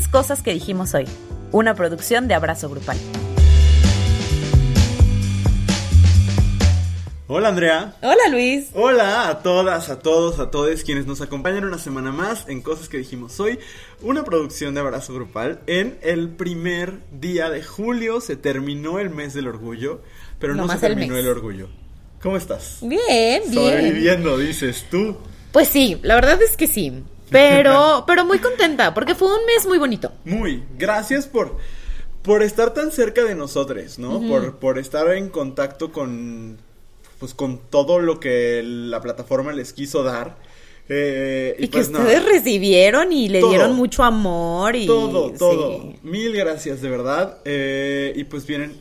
es Cosas que dijimos hoy, una producción de Abrazo Grupal. Hola Andrea. Hola Luis. Hola a todas, a todos, a todos quienes nos acompañan una semana más en Cosas que dijimos hoy, una producción de Abrazo Grupal. En el primer día de julio se terminó el mes del orgullo, pero no, No se más el terminó mes. el, orgullo. ¿Cómo estás? Bien, bien. Sobreviviendo, dices tú. Pues sí, la verdad es que sí. Pero, pero muy contenta, porque fue un mes muy bonito. Muy, gracias por, por estar tan cerca de nosotros, ¿no? por, por estar en contacto con, pues, con todo lo que la plataforma les quiso dar. Eh, Y, que pues, ustedes recibieron y le Todo. dieron mucho amor y Todo, todo. sí. Mil gracias, de verdad. Eh, y pues vienen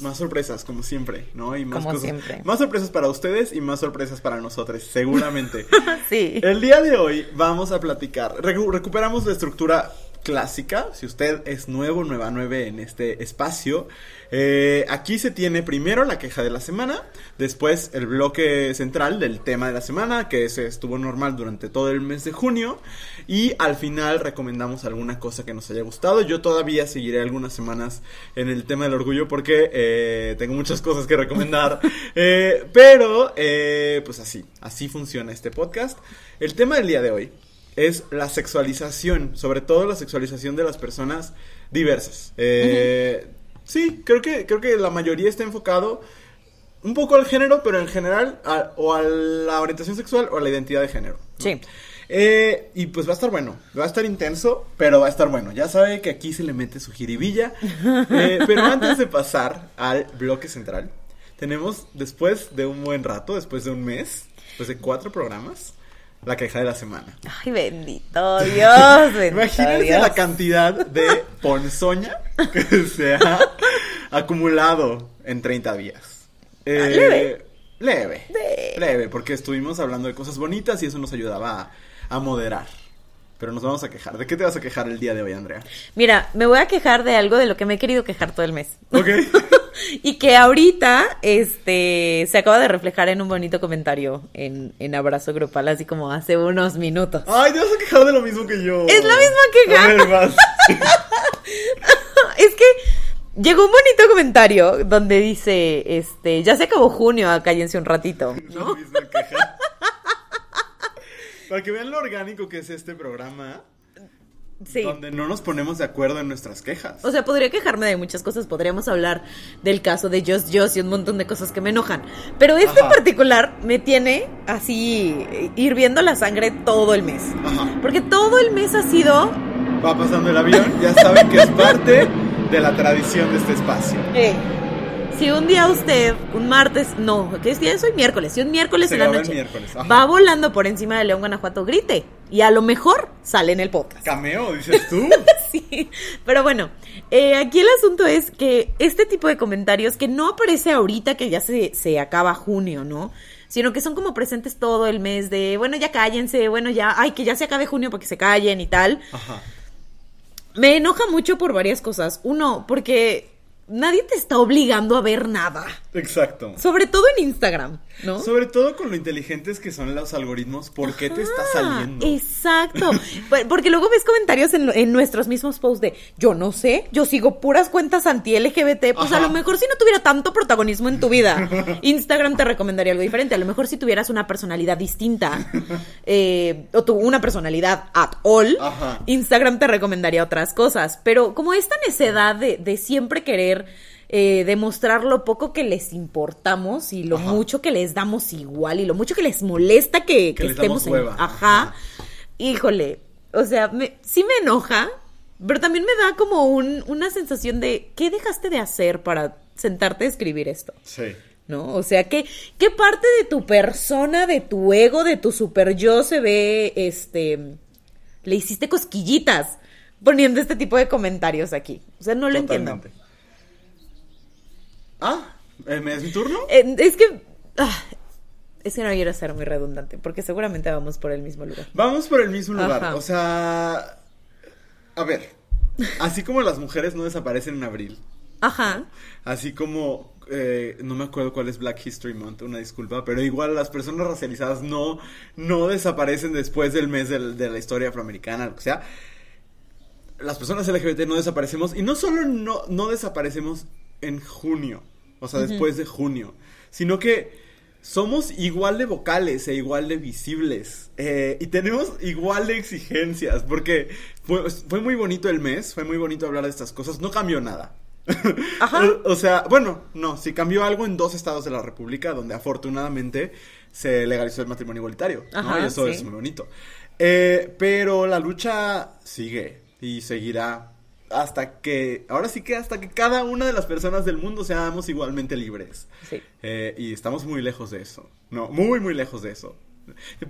más sorpresas, como siempre, ¿no? Y más Como cosas. siempre. Más sorpresas para ustedes y más sorpresas para nosotros, seguramente. Sí. El día de hoy vamos a platicar. recu- recuperamos la estructura clásica. Si usted es nuevo, nueva, nueve en este espacio. eh, aquí se tiene primero la queja de la semana. Después el bloque central del tema de la semana, que se estuvo normal durante todo el mes de junio. Y al final recomendamos alguna cosa que nos haya gustado. Yo todavía seguiré algunas semanas en el tema del orgullo porque eh, tengo muchas cosas que recomendar. Eh, pero, pues así, así funciona este podcast. El tema del día de hoy es la sexualización, sobre todo la sexualización de las personas diversas. Eh, Sí, creo que, creo que la mayoría está enfocado un poco al género, pero en general a- o a la orientación sexual o a la identidad de género. ¿no? Sí. Eh, y pues va a estar bueno, va a estar intenso, pero va a estar bueno. Ya sabe que aquí se le mete su jiribilla. Eh, pero antes de pasar al bloque central, tenemos después de un buen rato, después de un mes, después de cuatro programas, la queja de la semana. Ay, bendito Dios, bendito Imagínense Dios. la cantidad de ponzoña que se ha acumulado en 30 días. Eh, Ah, leve. Leve. De- Leve, porque estuvimos hablando de cosas bonitas y eso nos ayudaba a, a moderar. Pero nos vamos a quejar. ¿De qué te vas a quejar el día de hoy, Andrea? Mira, me voy a quejar de algo de lo que me he querido quejar todo el mes. Ok. y que ahorita, este, se acaba de reflejar en un bonito comentario en, en Abrazo Grupal, así como hace unos minutos. Ay, te vas a quejar de lo mismo que yo. Es la misma queja. A ver, vas. es que llegó un bonito comentario donde dice, este, ya se acabó junio, ah, cállense un ratito, ¿no? Para que vean lo orgánico que es este programa, Sí. donde no nos ponemos de acuerdo en nuestras quejas. O sea, podría quejarme de muchas cosas, podríamos hablar del caso de Just Just y un montón de cosas que me enojan. Pero este en particular me tiene así hirviendo la sangre todo el mes. Ajá. Porque todo el mes ha sido Va pasando el avión, ya saben que es parte de la tradición de este espacio. Eh, si un día usted, un martes, no, ¿qué es día es hoy? Miércoles. Si un miércoles Se en la noche miércoles, va volando por encima de León, Guanajuato, grite. Y a lo mejor sale en el podcast. Cameo, dices tú. Sí, pero bueno, eh, aquí el asunto es que este tipo de comentarios que no aparece ahorita que ya se, se acaba junio, ¿no? Sino que son como presentes todo el mes de, bueno, ya cállense, bueno, ya, ay, que ya se acabe junio para que se callen y tal. Ajá. Me enoja mucho por varias cosas. Uno, porque nadie te está obligando a ver nada. Exacto. Sobre todo en Instagram, ¿no? Sobre todo con lo inteligentes que son los algoritmos, ¿por qué te está saliendo? Exacto. Por- Porque luego ves comentarios en, en nuestros mismos posts de yo no sé, yo sigo puras cuentas anti-LGBT. Pues a lo mejor si no tuviera tanto protagonismo en tu vida, Instagram te recomendaría algo diferente. A lo mejor si tuvieras una personalidad distinta eh, o tu, una personalidad at all, Ajá. Instagram te recomendaría otras cosas. Pero como esta necedad de, de siempre querer eh, demostrar lo poco que les importamos y lo Ajá. mucho que les damos igual y lo mucho que les molesta que, Que que les damos estemos en... Ajá. Ajá. Híjole. O sea, me, sí me enoja, pero también me da como un, una sensación de ¿qué dejaste de hacer para sentarte a escribir esto? Sí. ¿No? O sea, ¿qué, ¿qué parte de tu persona, de tu ego, de tu super yo se ve, este, le hiciste cosquillitas poniendo este tipo de comentarios aquí? O sea, no lo entiendo. Ah, ¿eh, ¿me es mi turno? Eh, es que, ah, es que no quiero ser muy redundante, porque seguramente vamos por el mismo lugar. Vamos por el mismo lugar. Ajá. O sea, a ver, así como las mujeres no desaparecen en abril, Ajá. así como eh, no me acuerdo cuál es Black History Month, una disculpa, pero igual las personas racializadas no no desaparecen después del mes del- de la historia afroamericana, lo que sea. las personas LGBT no desaparecemos y no solo no, no desaparecemos en junio, o sea, después de junio, sino que somos igual de vocales e igual de visibles eh, y tenemos igual de exigencias porque fue, fue muy bonito el mes, fue muy bonito hablar de estas cosas, no cambió nada. Ajá. o sea, bueno, no, sí cambió algo en dos estados de la República donde afortunadamente se legalizó el matrimonio igualitario, ¿no? Ajá, Y eso sí. es muy bonito. Eh, pero la lucha sigue y seguirá hasta que, ahora sí que hasta que cada una de las personas del mundo seamos igualmente libres. Sí. Eh, y estamos muy lejos de eso, no, muy, muy lejos de eso.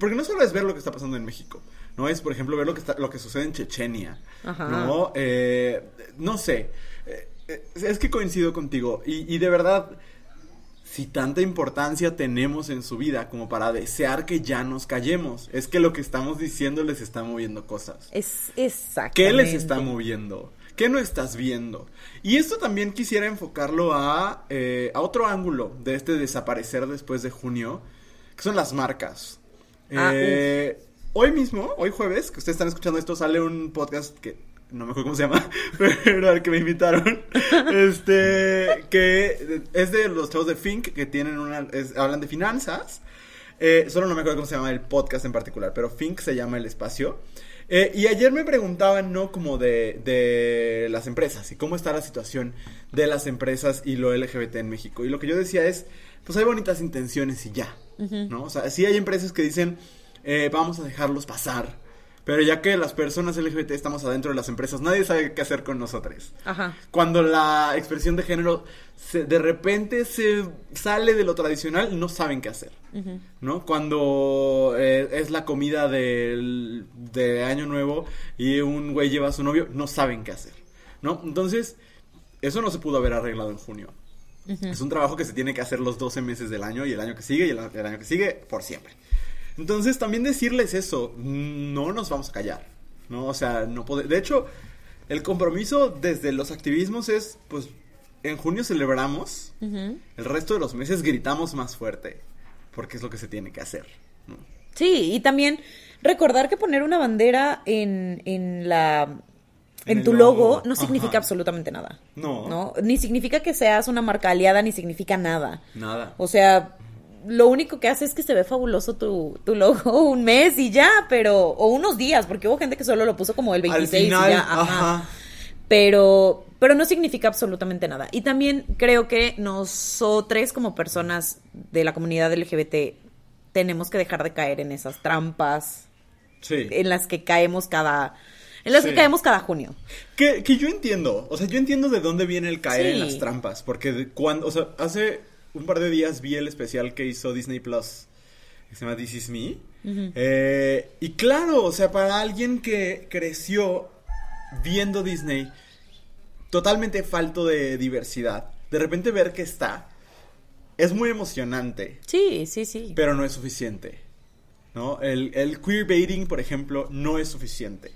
Porque no solo es ver lo que está pasando en México, no es, por ejemplo, ver lo que está, lo que sucede en Chechenia, Ajá. no, Eh, no sé, Eh, es que coincido contigo y, y de verdad, si tanta importancia tenemos en su vida como para desear que ya nos callemos, es que lo que estamos diciendo les está moviendo cosas. Es exactamente. ¿Qué les está moviendo? ¿Qué no estás viendo? Y esto también quisiera enfocarlo a, eh, a otro ángulo de este desaparecer después de junio, que son las marcas. Ah, Eh, hoy mismo, hoy jueves, que ustedes están escuchando esto, sale un podcast que no me acuerdo cómo se llama, pero al que me invitaron, este, que es de los chavos de Fink, que tienen una, es- hablan de finanzas, eh, solo no me acuerdo cómo se llama el podcast en particular, pero Fink se llama el espacio. Eh, y ayer me preguntaban, ¿no? Como de, de las empresas y cómo está la situación de las empresas y lo LGBT en México. Y lo que yo decía es, pues hay bonitas intenciones y ya, ¿no? O sea, sí hay empresas que dicen, eh, vamos a dejarlos pasar. Pero ya que las personas LGBT estamos adentro de las empresas, nadie sabe qué hacer con nosotros. Ajá. Cuando la expresión de género se- de repente se sale de lo tradicional, no saben qué hacer. ¿No? Cuando eh, es la comida del, de Año Nuevo y un güey lleva a su novio, no saben qué hacer. ¿No? Entonces, eso no se pudo haber arreglado en junio. Es un trabajo que se tiene que hacer los 12 meses del año y el año que sigue y el, el año que sigue por siempre. Entonces, también decirles eso, no nos vamos a callar, ¿no? O sea, no pode- De hecho, el compromiso desde los activismos es, pues, en junio celebramos, el resto de los meses gritamos más fuerte, porque es lo que se tiene que hacer, ¿no? Sí, y también recordar que poner una bandera en, en la En tu logo, logo, no significa absolutamente nada. No. No, ni significa que seas una marca aliada, ni significa nada. Nada. O sea, lo único que hace es que se ve fabuloso tu, tu logo un mes y ya, pero, o unos días, porque hubo gente que solo lo puso como el 26 Al final, y ya, ajá. ajá. Pero, pero no significa absolutamente nada. Y también creo que nosotros como personas de la comunidad LGBT tenemos que dejar de caer en esas trampas Sí. en las que caemos cada, en las Sí. que caemos cada junio. Que, que yo entiendo, o sea, yo entiendo de dónde viene el caer en las trampas, porque de cuando, o sea, hace un par de días vi el especial que hizo Disney Plus, que se llama This Is Me, Eh, y claro, o sea, para alguien que creció viendo Disney totalmente falto de diversidad, de repente ver que está, es muy emocionante, Sí, sí, sí. pero no es suficiente. ¿No? El, el queerbaiting, por ejemplo, no es suficiente.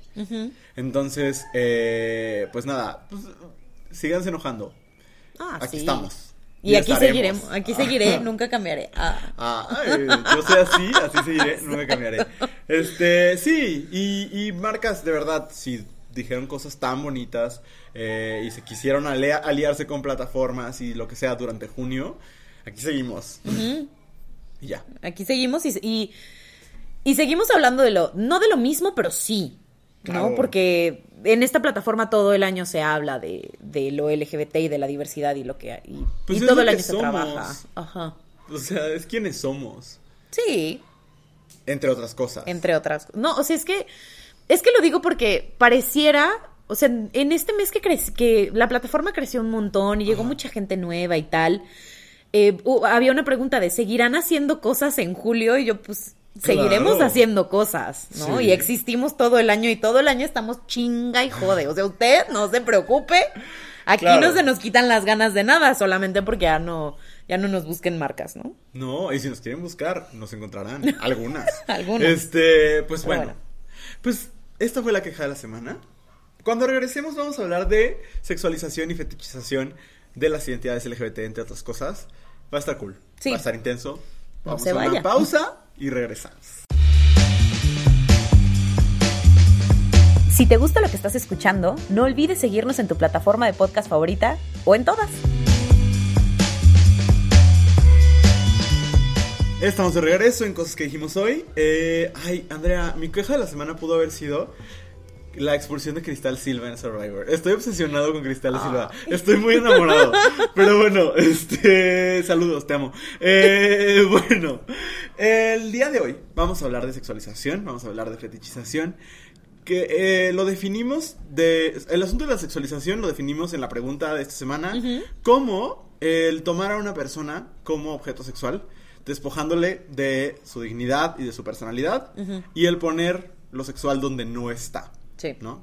Entonces, eh, pues nada, pues, síganse enojando. Ah, Aquí sí. estamos. Y, aquí estaremos. seguiremos, aquí seguiré, nunca cambiaré. Ah. Ah, ay, yo soy así, así seguiré, me cambiaré. Este, sí, y, y marcas de verdad, si dijeron cosas tan bonitas eh, y se quisieron alea- aliarse con plataformas y lo que sea durante junio, aquí seguimos. Y ya. Aquí seguimos y, y, y seguimos hablando de lo, no de lo mismo, pero sí, ¿no? Porque en esta plataforma todo el año se habla de, de lo LGBT y de la diversidad y lo que y, Pues y todo el año se trabaja. Ajá. O sea, es quienes somos, Sí, entre otras cosas. entre otras. No, o sea, es que es que lo digo porque pareciera, o sea, en este mes que crec- que la plataforma creció un montón y llegó mucha gente nueva y tal. eh, había una pregunta de ¿seguirán haciendo cosas en julio? Y yo, pues, seguiremos Claro. haciendo cosas, ¿no? Sí. Y existimos todo el año y todo el año estamos chinga y jode. O sea, usted no se preocupe. Aquí Claro. no se nos quitan las ganas de nada, solamente porque ya no, ya no nos busquen marcas, ¿no? No, y si nos quieren buscar, nos encontrarán. Algunas. Algunas. Este, pues bueno. bueno. Pues esta fue la queja de la semana. Cuando regresemos vamos a hablar de sexualización y fetichización de las identidades LGBT, entre otras cosas. Va a estar cool. Sí. Va a estar intenso. No se a una vaya. pausa y regresamos. Si te gusta lo que estás escuchando, no olvides seguirnos en tu plataforma de podcast favorita o en todas. Estamos de regreso en cosas que dijimos hoy. Eh, ay, Andrea, mi queja de la semana pudo haber sido la expulsión de Cristal Silva en Survivor. Estoy obsesionado con Cristal Silva. Estoy muy enamorado. Pero bueno, este. Saludos, te amo. Eh, bueno, el día de hoy vamos a hablar de sexualización, vamos a hablar de fetichización. Que eh, lo definimos de. El asunto de la sexualización lo definimos en la pregunta de esta semana. Como el tomar a una persona como objeto sexual despojándole de su dignidad y de su personalidad y el poner lo sexual donde no está. Sí. ¿No?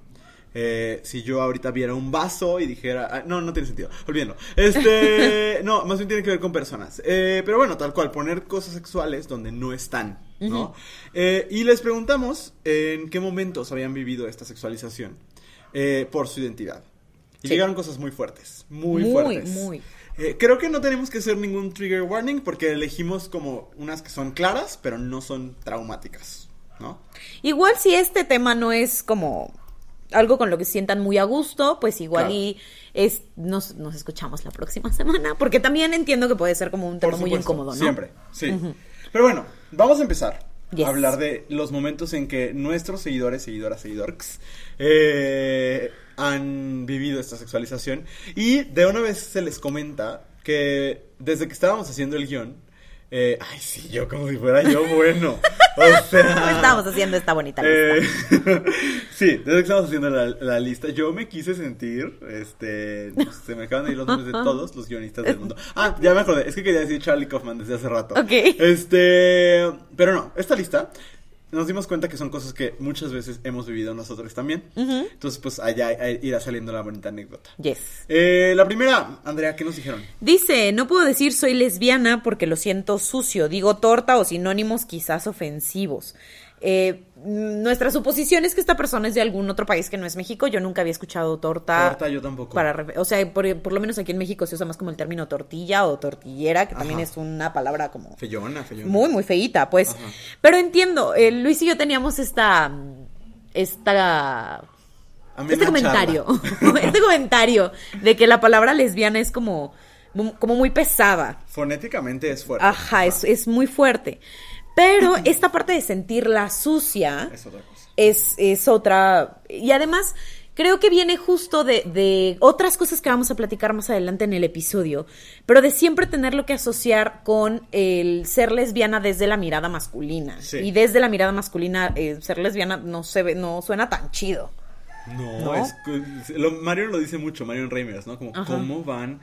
Eh, si yo ahorita viera un vaso y dijera, ah, no, no tiene sentido, olvídenlo. Este, no, más bien tiene que ver con personas. Eh, pero bueno, tal cual, poner cosas sexuales donde no están, ¿no? Eh, y les preguntamos en qué momentos habían vivido esta sexualización por su identidad. Y llegaron cosas muy fuertes, muy, muy fuertes. Muy, muy. Eh, creo que no tenemos que hacer ningún trigger warning porque elegimos como unas que son claras, pero no son traumáticas, ¿no? Igual si este tema no es como algo con lo que sientan muy a gusto, pues igual y es nos, escuchamos la próxima semana, porque también entiendo que puede ser como un tema muy incómodo, ¿no? Siempre, sí. Pero bueno, vamos a empezar. A hablar de los momentos en que nuestros seguidores, seguidoras, seguidores, eh, han vivido esta sexualización. Y de una vez se les comenta que desde que estábamos haciendo el guion, eh, ay, sí, yo como si fuera yo bueno. O sea. Estábamos haciendo esta bonita lista. Eh, sí, desde que estábamos haciendo la, lista, yo me quise sentir. Este. Se me acaban de ir los nombres de todos los guionistas del mundo. Ah, ya me acordé. Es que quería decir Charlie Kaufman desde hace rato. Ok. Este. Pero no, esta lista nos dimos cuenta que son cosas que muchas veces hemos vivido nosotros también. Entonces, pues allá irá saliendo la bonita anécdota. Yes. Eh, la primera, Andrea, ¿qué nos dijeron? Dice, no puedo decir soy lesbiana porque lo siento sucio. Digo torta o sinónimos quizás ofensivos. Eh, nuestra suposición es que esta persona es de algún otro país que no es México. Yo nunca había escuchado torta. Torta, yo tampoco. Para, o sea, por, lo menos aquí en México se usa más como el término tortilla o tortillera, que también es una palabra como. Feyona, feyona. Muy, muy feíta, pues. Pero entiendo, eh, Luis y yo teníamos esta. Esta. este comentario. este comentario de que la palabra lesbiana es como. Como muy pesada. Fonéticamente es fuerte. Ajá, Es, es muy fuerte. Pero esta parte de sentirla sucia es otra Y además, creo que viene justo de, otras cosas que vamos a platicar más adelante en el episodio, pero de siempre tenerlo que asociar con el ser lesbiana desde la mirada masculina. Y desde la mirada masculina, eh, ser lesbiana no se ve, no suena tan chido. No, es lo, Mario lo dice mucho, Mario Reimers, ¿no? Como cómo van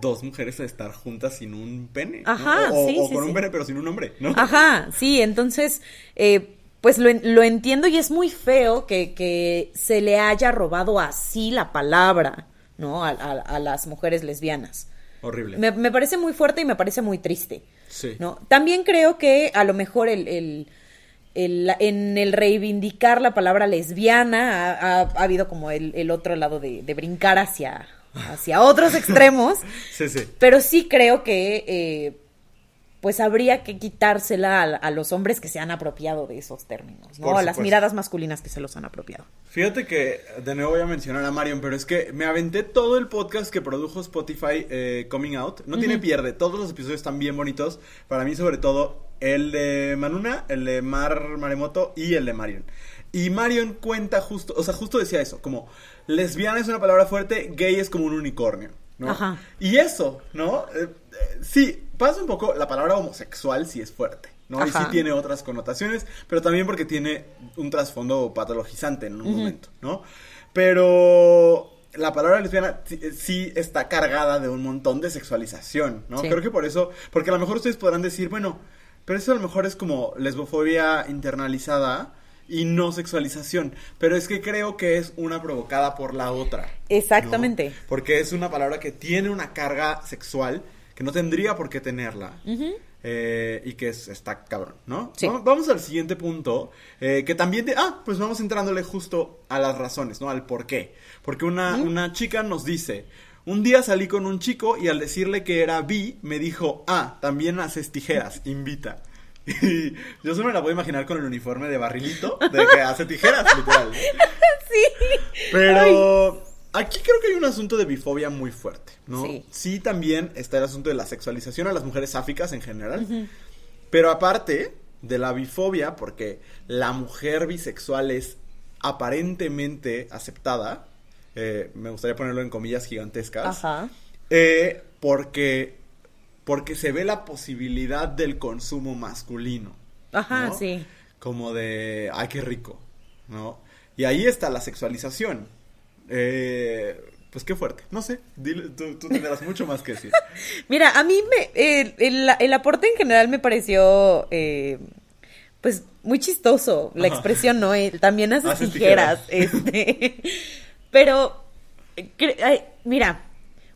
dos mujeres a estar juntas sin un pene. Ajá, o, sí, o con un pene pero sin un hombre, ¿no? Ajá, sí, entonces, eh, pues lo, lo, entiendo y es muy feo que, que, se le haya robado así la palabra, ¿no? A, a, las mujeres lesbianas. Horrible. Me, me, parece muy fuerte y me parece muy triste. Sí. ¿no? También creo que a lo mejor el, el, el en el reivindicar la palabra lesbiana ha, ha, habido como el, el otro lado de, de brincar hacia hacia otros extremos. sí, sí. Pero sí creo que eh, pues habría que quitársela a, los hombres que se han apropiado de esos términos, ¿no? A las miradas masculinas que se los han apropiado. Fíjate que de nuevo voy a mencionar a Marion, pero es que me aventé todo el podcast que produjo Spotify eh, Coming Out. No tiene pierde, todos los episodios están bien bonitos. Para mí, sobre todo, el de Manuna, el de Mar Maremoto y el de Marion. Y Marion cuenta justo, o sea, justo decía eso, como lesbiana es una palabra fuerte, gay es como un unicornio, ¿no? Ajá. Y eso, ¿no? Eh, eh, sí, pasa un poco, la palabra homosexual sí es fuerte, ¿no? Y sí tiene otras connotaciones, pero también porque tiene un trasfondo patologizante en un momento, ¿no? Pero la palabra lesbiana sí está cargada de un montón de sexualización, ¿no? Creo que por eso, porque a lo mejor ustedes podrán decir, bueno, pero eso a lo mejor es como lesbofobia internalizada, y no sexualización. Pero es que creo que es una provocada por la otra. Exactamente. Porque es una palabra que tiene una carga sexual que no tendría por qué tenerla. Eh, y que es, está cabrón, ¿no? Vamos, al siguiente punto, eh, que también... De, ah, pues vamos entrándole justo a las razones, ¿no? Al por qué. Porque una, una chica nos dice... Un día salí con un chico y al decirle que era bi, me dijo, ah, también haces tijeras, invita. Y yo solo me la puedo imaginar con el uniforme de barrilito, de que hace tijeras, literal. Sí, Pero aquí creo que hay un asunto de bifobia muy fuerte, ¿no? Sí. Sí, también está el asunto de la sexualización a las mujeres sáficas en general. Pero aparte de la bifobia, porque la mujer bisexual es aparentemente aceptada, eh, me gustaría ponerlo en comillas gigantescas, Ajá. eh, porque, porque se ve la posibilidad del consumo masculino. Ajá, ¿no? sí. Como de, ay, qué rico, ¿no? Y ahí está la sexualización. Eh, pues qué fuerte. No sé, dile- tú, tú tendrás mucho más que decir. Mira, a mí me, el, el- el aporte en general me pareció, eh, pues, muy chistoso. La Ajá. expresión, ¿no? También haces Haces tijeras. este. Pero, eh, ay, mira,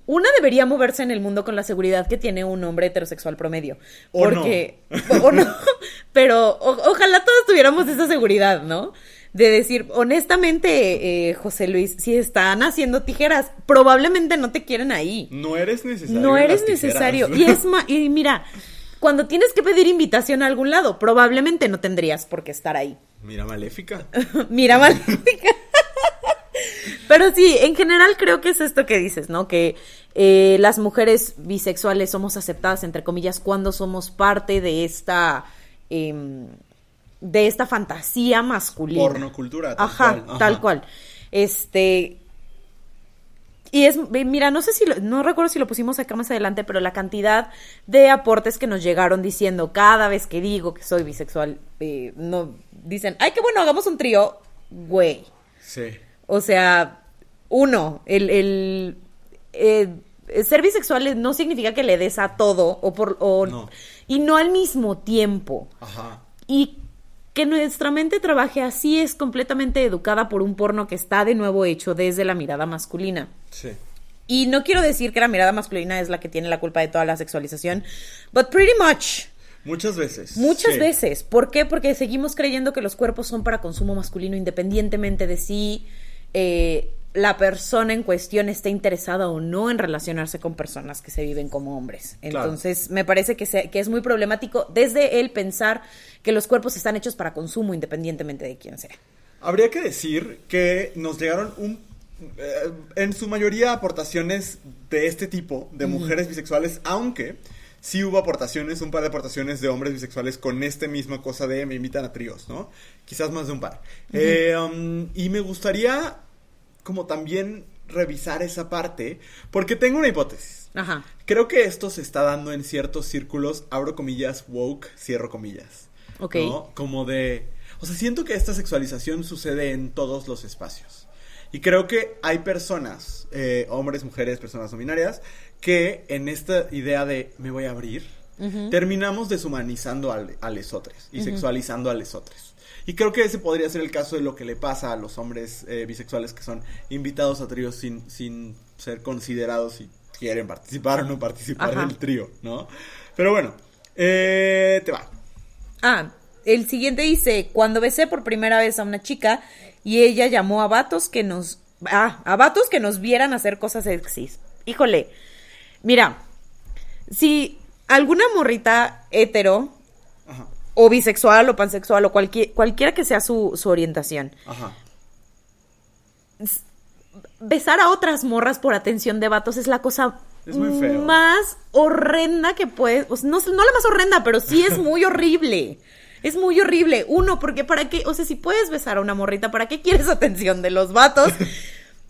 una debería moverse en el mundo con la seguridad que tiene un hombre heterosexual promedio. O porque, o no, pero o- ojalá todos tuviéramos esa seguridad, ¿no? De decir, honestamente, eh, José Luis, si están haciendo tijeras, probablemente no te quieren ahí. No eres necesario. No eres necesario. Y es ma- y mira, cuando tienes que pedir invitación a algún lado, probablemente no tendrías por qué estar ahí. Mira, maléfica. mira, Maléfica. Pero sí, en general creo que es esto que dices, ¿no? Que eh, las mujeres bisexuales somos aceptadas, entre comillas, cuando somos parte de esta. em, de esta fantasía masculina. Pornocultura, tal Ajá, cual, ajá. tal cual. Este. Y es, mira, no sé si, lo- no recuerdo si lo pusimos acá más adelante, pero la cantidad de aportes que nos llegaron diciendo cada vez que digo que soy bisexual, eh, no, dicen, ay, qué bueno, hagamos un trío, güey. Sí. O sea, uno, el, el, eh, ser bisexual no significa que le des a todo, o por, o, No. y no al mismo tiempo. Ajá. Y que nuestra mente trabaje así es completamente educada por un porno que está de nuevo hecho desde la mirada masculina. Sí. Y no quiero decir que la mirada masculina es la que tiene la culpa de toda la sexualización, but pretty much. Muchas veces. Muchas Sí. veces. ¿Por qué? Porque seguimos creyendo que los cuerpos son para consumo masculino independientemente de si eh, la persona en cuestión esté interesada o no en relacionarse con personas que se viven como hombres. Claro. Entonces, me parece que, se- que es muy problemático desde el pensar que los cuerpos están hechos para consumo independientemente de quién sea. Habría que decir que nos llegaron un eh, en su mayoría aportaciones de este tipo, de mujeres bisexuales, aunque sí hubo aportaciones, un par de aportaciones de hombres bisexuales con esta misma cosa de me invitan a tríos, ¿no? Quizás más de un par. Eh, um, y me gustaría como también revisar esa parte, porque tengo una hipótesis. Ajá. Creo que esto se está dando en ciertos círculos, abro comillas, woke, cierro comillas. Ok. ¿no? Como de... O sea, siento que esta sexualización sucede en todos los espacios. Y creo que hay personas, eh, hombres, mujeres, personas no binarias, que en esta idea de me voy a abrir, terminamos deshumanizando al, a lesotres y sexualizando a lesotres. Y creo que ese podría ser el caso de lo que le pasa a los hombres eh, bisexuales que son invitados a tríos sin, sin ser considerados si quieren participar o no participar Ajá. del trío, ¿no? Pero bueno, eh, te va. Ah, el siguiente dice, cuando besé por primera vez a una chica y ella llamó a vatos que nos... Ah, a vatos que nos vieran hacer cosas sexys. Híjole, mira, si alguna morrita hetero Ajá, o bisexual o pansexual o cualquier, cualquiera que sea su, su orientación, ajá. besar a otras morras por atención de vatos es la cosa Es muy feo. más horrenda que puedes, o sea, no, no la más horrenda, pero sí es muy horrible. Es muy horrible. Uno, porque para qué, o sea, si puedes besar a una morrita, ¿para qué quieres atención de los vatos?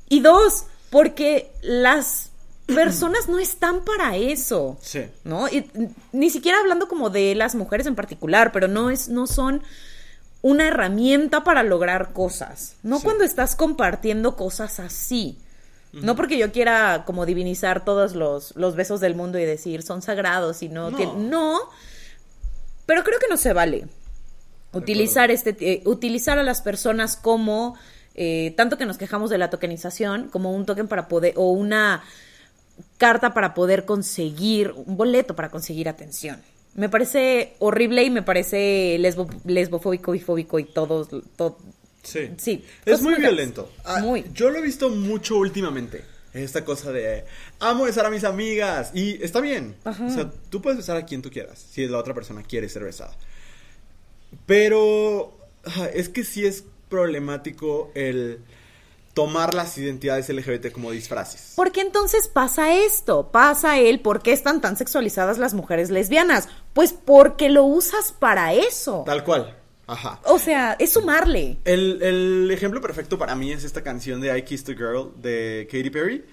Y dos, porque las personas no están para eso. Sí. ¿No? Y ni siquiera hablando como de las mujeres en particular, pero no es, no son una herramienta para lograr cosas. No Sí. cuando estás compartiendo cosas así. No porque yo quiera como divinizar todos los, los besos del mundo y decir son sagrados y no No. no. Pero creo que no se vale utilizar este eh, utilizar a las personas como eh, tanto que nos quejamos de la tokenización como un token para poder o una carta para poder conseguir un boleto para conseguir atención. Me parece horrible y me parece lesbo, lesbofóbico, bifóbico y todo, todo Sí. Sí, Es muy violento. Ah, Muy. Yo lo he visto mucho últimamente. Esta cosa de amo besar a mis amigas. Y está bien. Ajá. O sea, tú puedes besar a quien tú quieras. Si la otra persona quiere ser besada. Pero ah, es que sí es problemático el tomar las identidades LGBT como disfraces. Porque entonces pasa esto, pasa el por qué están tan sexualizadas las mujeres lesbianas. Pues porque lo usas para eso. Tal cual. Ajá. O sea, es sumarle. El, el ejemplo perfecto para mí es esta canción de I Kissed a Girl de Katy Perry.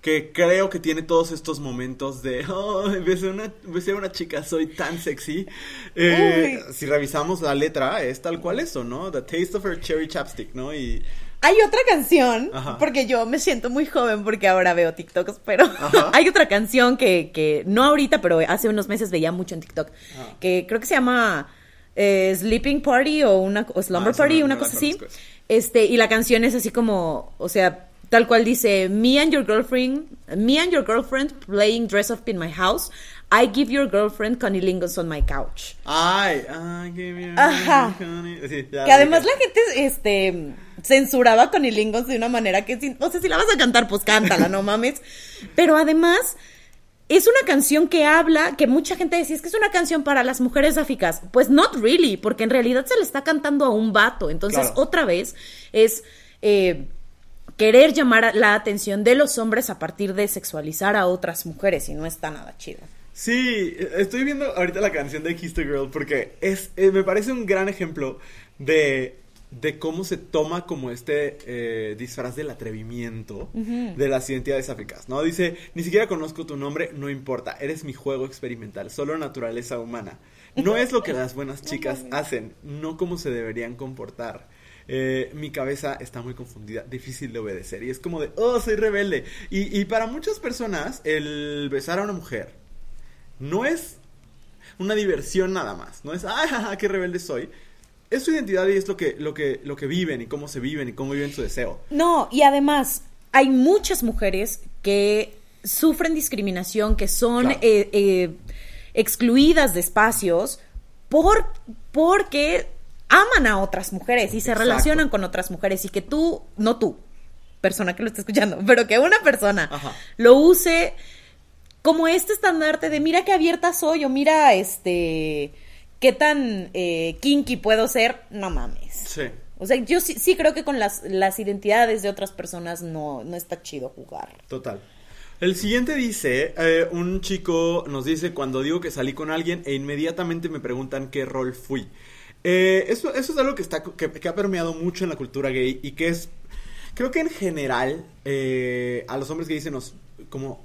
Que creo que tiene todos estos momentos de, oh, besé una, besé a una chica, soy tan sexy. Eh, si revisamos la letra, es tal cual eso, ¿no? The taste of her cherry chapstick, ¿no? Y Hay otra canción, Ajá. porque yo me siento muy joven porque ahora veo TikToks, pero hay otra canción que, que no ahorita, pero hace unos meses veía mucho en TikTok, Ah. que creo que se llama eh, Sleeping Party o una o Slumber Ah, esa Party, no- una no cosa así. Este, y la canción es así como, o sea, tal cual dice, me and your girlfriend, me and your girlfriend playing dress up in my house. I give your girlfriend cunnilingus on my couch. Ay, ay, give a Ajá. Sí, ya, Que además ya. la gente, este, censuraba con Ilingos de una manera que, si- o sea, si la vas a cantar, pues cántala, no mames. Pero además, es una canción que habla, que mucha gente decía, es que es una canción para las mujeres áficas. Pues not really, porque en realidad se le está cantando a un vato. Entonces, Claro. otra vez, es... eh, querer llamar la atención de los hombres a partir de sexualizar a otras mujeres y no está nada chido. Sí, estoy viendo ahorita la canción de Kiss the Girl porque es, eh, me parece un gran ejemplo de, de cómo se toma como este eh, disfraz del atrevimiento de las identidades áficas, ¿no? Dice, ni siquiera conozco tu nombre, no importa, eres mi juego experimental, solo naturaleza humana. No es lo que las buenas chicas hacen, no cómo se deberían comportar. Eh, mi cabeza está muy confundida, difícil de obedecer. Y es como de, oh, soy rebelde. Y, y para muchas personas, el besar a una mujer no es una diversión nada más. No es, jaja, qué rebelde soy. Es su identidad y es lo que, lo que, lo que viven y cómo se viven y cómo viven su deseo. No, y además hay muchas mujeres que sufren discriminación, que son Claro. eh, eh, excluidas de espacios por, porque aman a otras mujeres y se Exacto. relacionan con otras mujeres y que tú, no tú, persona que lo está escuchando, pero que una persona Ajá. lo use como este estandarte de mira qué abierta soy o mira este qué tan eh, kinky puedo ser, no mames. Sí. O sea, yo sí, sí creo que con las, las identidades de otras personas no, no está chido jugar. Total. El siguiente dice, eh, un chico nos dice, cuando digo que salí con alguien e inmediatamente me preguntan qué rol fui. Eh, eso, eso es algo que, está, que, que ha permeado mucho en la cultura gay y que es, creo que en general, eh, a los hombres gays se nos, como,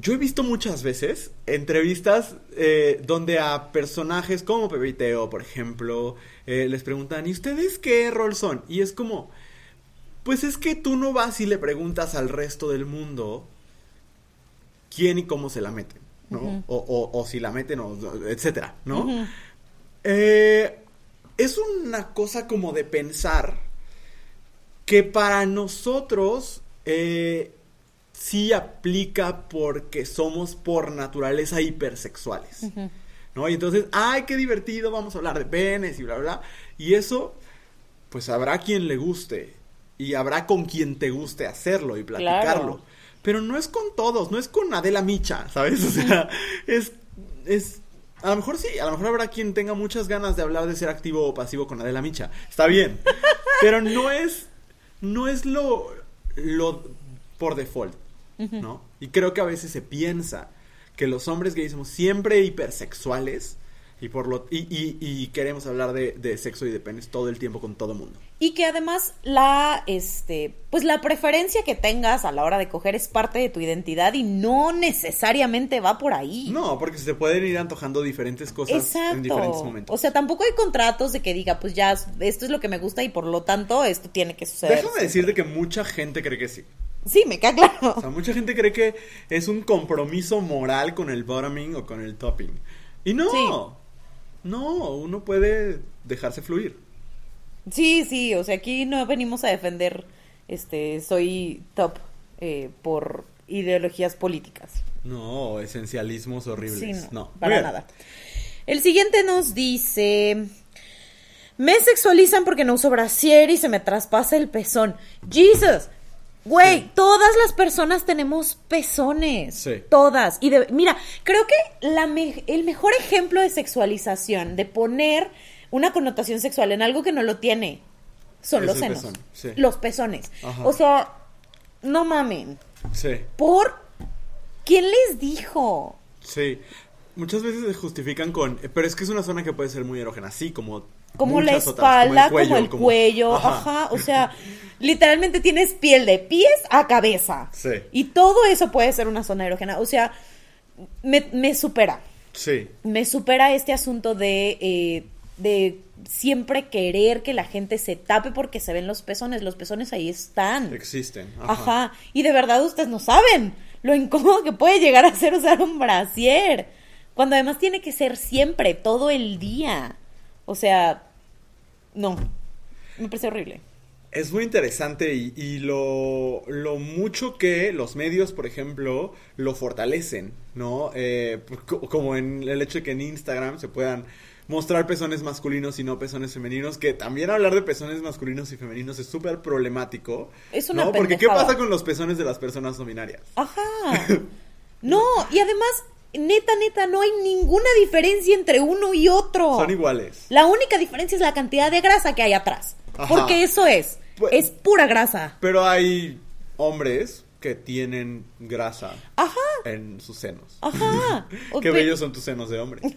yo he visto muchas veces entrevistas eh, donde a personajes como Pepe y Teo, por ejemplo, eh, les preguntan, ¿y ustedes qué rol son? Y es como, pues es que tú no vas y le preguntas al resto del mundo quién y cómo se la meten, ¿no? o, o- o si la meten, o, etcétera, ¿no? Eh, es una cosa como de pensar que para nosotros eh, sí aplica porque somos por naturaleza hipersexuales. ¿No? Y entonces, ay, qué divertido, vamos a hablar de penes y bla, bla, bla. Y eso, pues habrá quien le guste. Y habrá con quien te guste hacerlo y platicarlo. Claro. Pero no es con todos, no es con Adela Micha, ¿sabes? O sea, es, es. A lo mejor sí, a lo mejor habrá quien tenga muchas ganas de hablar de ser activo o pasivo con Adela Micha. Está bien. Pero no es. No es lo. lo por default. ¿No? Y creo que a veces se piensa que los hombres gays somos siempre hipersexuales. Y por lo. Y, y- y queremos hablar de, de sexo y de penes todo el tiempo con todo mundo. Y que además la, este, pues la preferencia que tengas a la hora de coger es parte de tu identidad y no necesariamente va por ahí. No, porque se pueden ir antojando diferentes cosas en diferentes Exacto. momentos. O sea, tampoco hay contratos de que diga, pues ya, esto es lo que me gusta y por lo tanto esto tiene que suceder. Déjame decirte que mucha gente cree que sí. Sí, me queda claro. O sea, mucha gente cree que es un compromiso moral con el bottoming o con el topping. Y no. Sí. No, uno puede dejarse fluir. Sí, sí, o sea, aquí no venimos a defender, este, soy top eh, por ideologías políticas. No, esencialismos horribles. Sí, no, para nada. El siguiente nos dice, me sexualizan porque no uso brasier y se me traspasa el pezón. Jesus, güey, Sí. todas las personas tenemos pezones. Sí. Todas. Y de, mira, creo que la me- el mejor ejemplo de sexualización, de poner una connotación sexual en algo que no lo tiene, son Es los senos. pezón, sí. Los pezones. Ajá. O sea, no mamen. Sí, ¿Por quién les dijo? sí. Muchas veces se justifican con, eh, pero es que es una zona que puede ser muy erógena, sí, como Como la otras, espalda, como el cuello, Ajá. ajá. O sea, literalmente tienes piel de pies a cabeza. Sí. Y todo eso puede ser una zona erógena. O sea, me, me supera. Sí, Me supera este asunto de, eh, de siempre querer que la gente se tape porque se ven los pezones. Los pezones ahí están. existen. Ajá. Y de verdad ustedes no saben lo incómodo que puede llegar a ser usar un brasier. Cuando además tiene que ser siempre, todo el día. O sea, no. Me parece horrible. Es muy interesante y, y lo, lo mucho que los medios, por ejemplo, lo fortalecen, ¿no? Eh, co- como en el hecho de que en Instagram se puedan mostrar pezones masculinos y no pezones femeninos, que también hablar de pezones masculinos y femeninos es súper problemático. Es una ¿no? Porque ¿qué pasa con los pezones de las personas no binarias? Ajá. No, y además, neta, neta, no hay ninguna diferencia entre uno y otro. Son iguales. La única diferencia es la cantidad de grasa que hay atrás. Ajá. Porque eso es. Pues- es pura grasa. Pero hay hombres que tienen grasa Ajá. en sus senos. Ajá. Qué bellos son tus senos de hombre.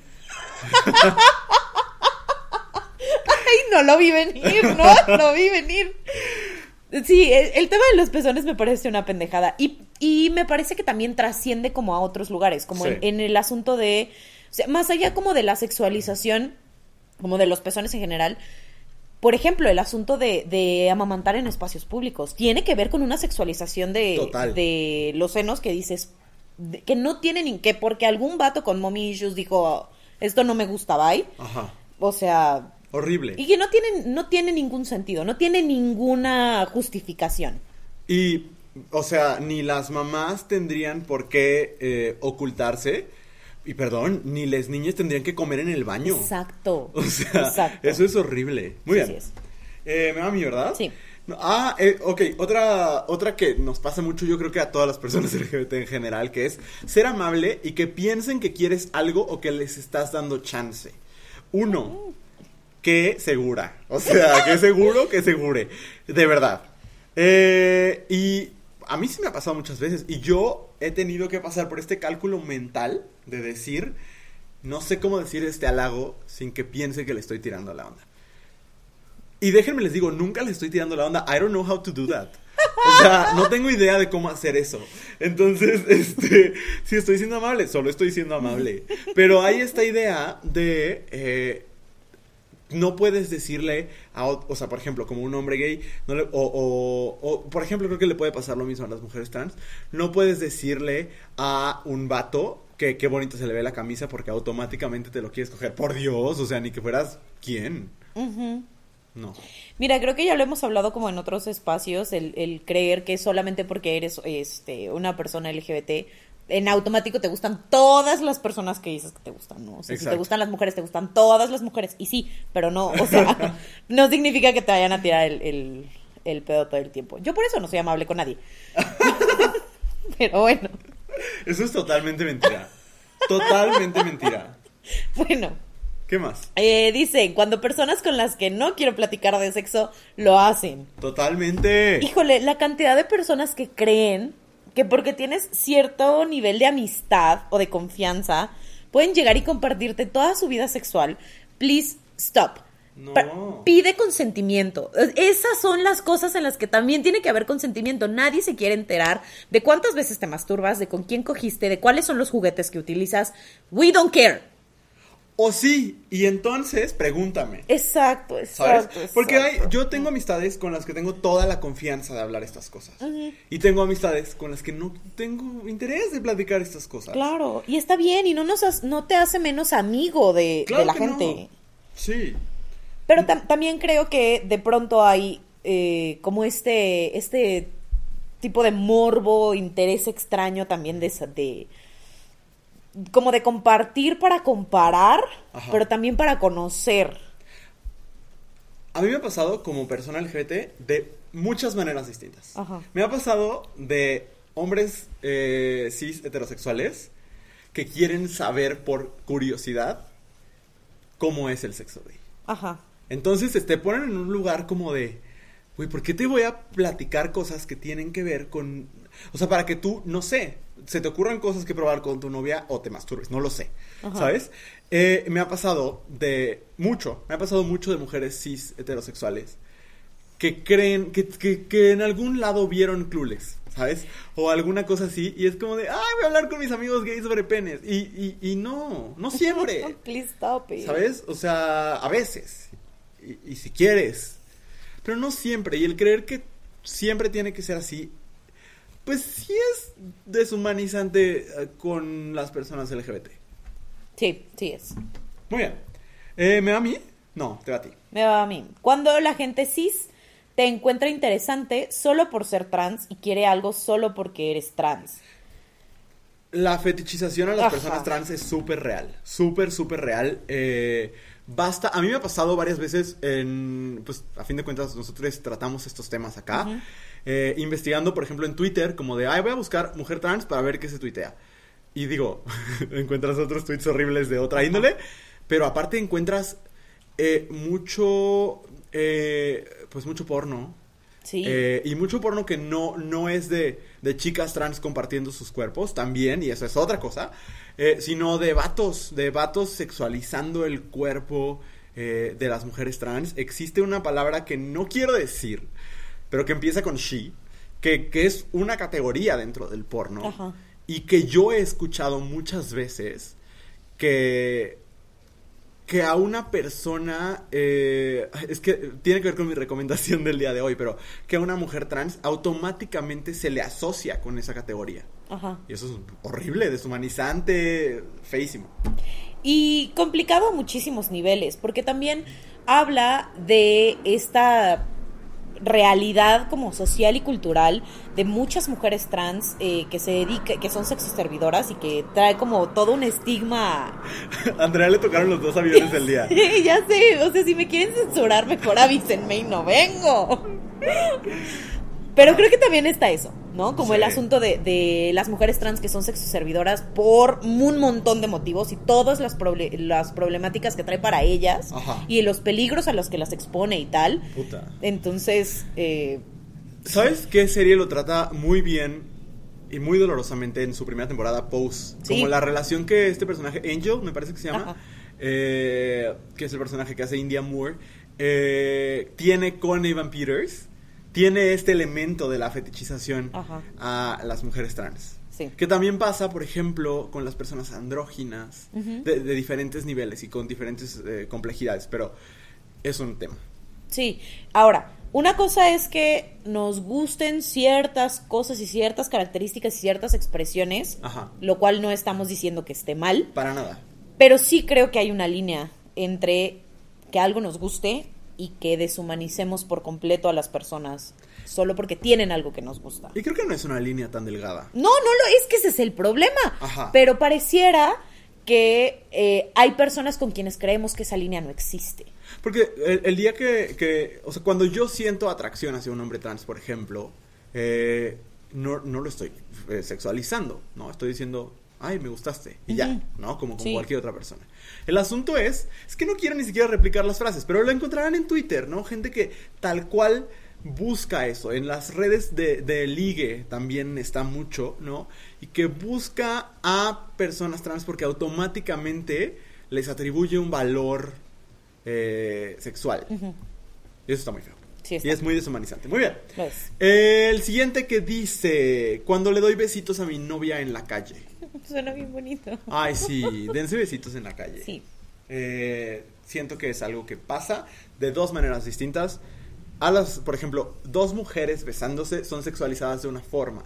Ay, no lo vi venir, no lo vi venir. Sí, el, el tema de los pezones me parece una pendejada. Y, y me parece que también trasciende como a otros lugares, como Sí. en, en el asunto de. O sea, más allá como de la sexualización, como de los pezones en general. Por ejemplo, el asunto de, de amamantar en espacios públicos tiene que ver con una sexualización de, los senos que dices de- que no tienen ni que porque algún vato con mommy issues dijo esto no me gusta, bye. Ajá. O sea, Horrible. y que no tiene, no tiene ningún sentido, no tiene ninguna justificación. Y, o sea, ni las mamás tendrían por qué eh, ocultarse. Y perdón, ni las niñas tendrían que comer en el baño. Exacto. O sea, Exacto. eso es horrible. Muy bien. sí Eh, me va a mí, ¿verdad? Sí. No, ah, eh, ok, otra, otra que nos pasa mucho, yo creo que a todas las personas LGBT en general, que es ser amable y que piensen que quieres algo o que les estás dando chance. Uno, que segura. O sea, que seguro, que segure. De verdad. Eh, y a mí sí me ha pasado muchas veces. Y yo he tenido que pasar por este cálculo mental de decir, no sé cómo decir este halago sin que piense que le estoy tirando la onda. Y déjenme les digo, nunca le estoy tirando la onda. I don't know how to do that. O sea, no tengo idea de cómo hacer eso. Entonces, este, si estoy siendo amable, solo estoy siendo amable. Pero hay esta idea de, eh, no puedes decirle a, o sea, por ejemplo, como un hombre gay, no le- o, o- o, por ejemplo, creo que le puede pasar lo mismo a las mujeres trans, no puedes decirle a un vato que qué bonito se le ve la camisa porque automáticamente te lo quieres coger. Por Dios, o sea, ni que fueras quién. No. Mira, creo que ya lo hemos hablado como en otros espacios, el, el creer que solamente porque eres este, una persona LGBT, en automático te gustan todas las personas que dices que te gustan, ¿no? O sea, si te gustan las mujeres, te gustan todas las mujeres. Y sí, pero no, o sea, no significa que te vayan a tirar el, el, el pedo todo el tiempo. Yo por eso no soy amable con nadie. pero bueno, Eso es totalmente mentira. Totalmente mentira. bueno. ¿Qué más? Eh, dice, cuando personas con las que no quiero platicar de sexo lo hacen. Totalmente. Híjole, la cantidad de personas que creen que porque tienes cierto nivel de amistad o de confianza, pueden llegar y compartirte toda su vida sexual. Please stop. No. Pide consentimiento. Esas son las cosas en las que también tiene que haber consentimiento. Nadie se quiere enterar de cuántas veces te masturbas, de con quién cogiste, de cuáles son los juguetes que utilizas. We don't care. O sí, y entonces pregúntame. Exacto, ¿Sabes? exacto. Porque hay, yo tengo amistades con las que tengo toda la confianza de hablar estas cosas. Y tengo amistades con las que no tengo interés de platicar estas cosas. Claro, y está bien, y no, nos has- no te hace menos amigo de, Claro de la que no. gente. Sí. Pero tam- también creo que de pronto hay eh, como este, este tipo de morbo, interés extraño también de, de como de compartir para comparar, Ajá. pero también para conocer. A mí me ha pasado como persona LGBT de muchas maneras distintas. Ajá. Me ha pasado de hombres eh, cis heterosexuales que quieren saber por curiosidad cómo es el sexo gay. Ajá. Entonces te ponen en un lugar como de, güey, ¿por qué te voy a platicar cosas que tienen que ver con... O sea, para que tú, no sé, se te ocurran cosas que probar con tu novia o te masturbes, no lo sé, ¿sabes? Eh, me ha pasado de mucho, me ha pasado mucho de mujeres cis heterosexuales que creen, que, que, que en algún lado vieron Clueless, ¿sabes? O alguna cosa así, y es como de, ay, voy a hablar con mis amigos gays sobre penes. Y, y, y no, no siempre. Please stop it. ¿Sabes? O sea, a veces. Y, y si quieres. Pero no siempre. Y el creer que siempre tiene que ser así, pues sí es deshumanizante eh, con las personas LGBT. Sí, sí es. Muy bien. Eh, ¿Me va a mí? No, te va a ti. Me va a mí. Cuando la gente cis te encuentra interesante solo por ser trans y quiere algo solo porque eres trans. La fetichización a las Ajá. personas trans es súper real. Súper, súper real. Eh, basta. A mí me ha pasado varias veces en. Pues a fin de cuentas, nosotros tratamos estos temas acá. Eh, investigando, por ejemplo, en Twitter, como de, ay, voy a buscar mujer trans para ver qué se tuitea. Y digo, encuentras otros tweets horribles de otra índole, pero aparte encuentras eh, mucho. eh, pues mucho porno. Sí. Eh, y mucho porno que no, no es de, de chicas trans compartiendo sus cuerpos, también, y eso es otra cosa, eh, sino de vatos, de vatos sexualizando el cuerpo eh, de las mujeres trans. Existe una palabra que no quiero decir, pero que empieza con she, que, que es una categoría dentro del porno, Ajá. y que yo he escuchado muchas veces que que a una persona, eh, es que tiene que ver con mi recomendación del día de hoy, pero que a una mujer trans automáticamente se le asocia con esa categoría. Ajá. Y eso es horrible, deshumanizante, feísimo. Y complicado a muchísimos niveles, porque también habla de esta realidad como social y cultural de muchas mujeres trans eh, que se dedican, que son sexoservidoras y que trae como todo un estigma. Andrea le tocaron los dos aviones del día. ya sé, o sea, si me quieren censurar, mejor avísenme y no vengo. Pero creo que también está eso, ¿no? Como el asunto de, de las mujeres trans que son sexoservidoras por un montón de motivos y todas las, proble- las problemáticas que trae para ellas Ajá. y los peligros a los que las expone y tal. Puta. Entonces, eh, ¿Sabes qué serie lo trata muy bien y muy dolorosamente en su primera temporada, Pose? Sí. Como la relación que este personaje, Angel, me parece que se llama, eh, que es el personaje que hace India Moore, eh, tiene con Evan Peters, tiene este elemento de la fetichización Ajá. a las mujeres trans. Sí. Que también pasa, por ejemplo, con las personas andróginas, de diferentes niveles y con diferentes eh, complejidades, pero es un tema. Sí, ahora, una cosa es que nos gusten ciertas cosas y ciertas características y ciertas expresiones, Ajá. lo cual no estamos diciendo que esté mal, Para nada. pero sí creo que hay una línea entre que algo nos guste y que deshumanicemos por completo a las personas solo porque tienen algo que nos gusta. Y creo que no es una línea tan delgada. No, no lo es que ese es el problema. Ajá. Pero pareciera que eh, hay personas con quienes creemos que esa línea no existe. Porque el, el día que, que- o sea, cuando yo siento atracción hacia un hombre trans, por ejemplo, eh, no, no lo estoy eh, sexualizando, ¿no? Estoy diciendo, ay, me gustaste, y ya. ¿no? Como con Sí. cualquier otra persona. El asunto es, es que no quiero ni siquiera replicar las frases, pero lo encontrarán en Twitter, ¿no? Gente que tal cual busca eso. En las redes de, de ligue también está mucho, ¿no? Y que busca a personas trans porque automáticamente les atribuye un valor eh, sexual. Y eso está muy feo. Sí. Y es muy deshumanizante. Muy bien. Lo es. El siguiente que dice, cuando le doy besitos a mi novia en la calle. Suena bien bonito. Ay, sí, dense besitos en la calle. Sí. Eh, siento que es algo que pasa de dos maneras distintas. A las, por ejemplo, dos mujeres besándose son sexualizadas de una forma.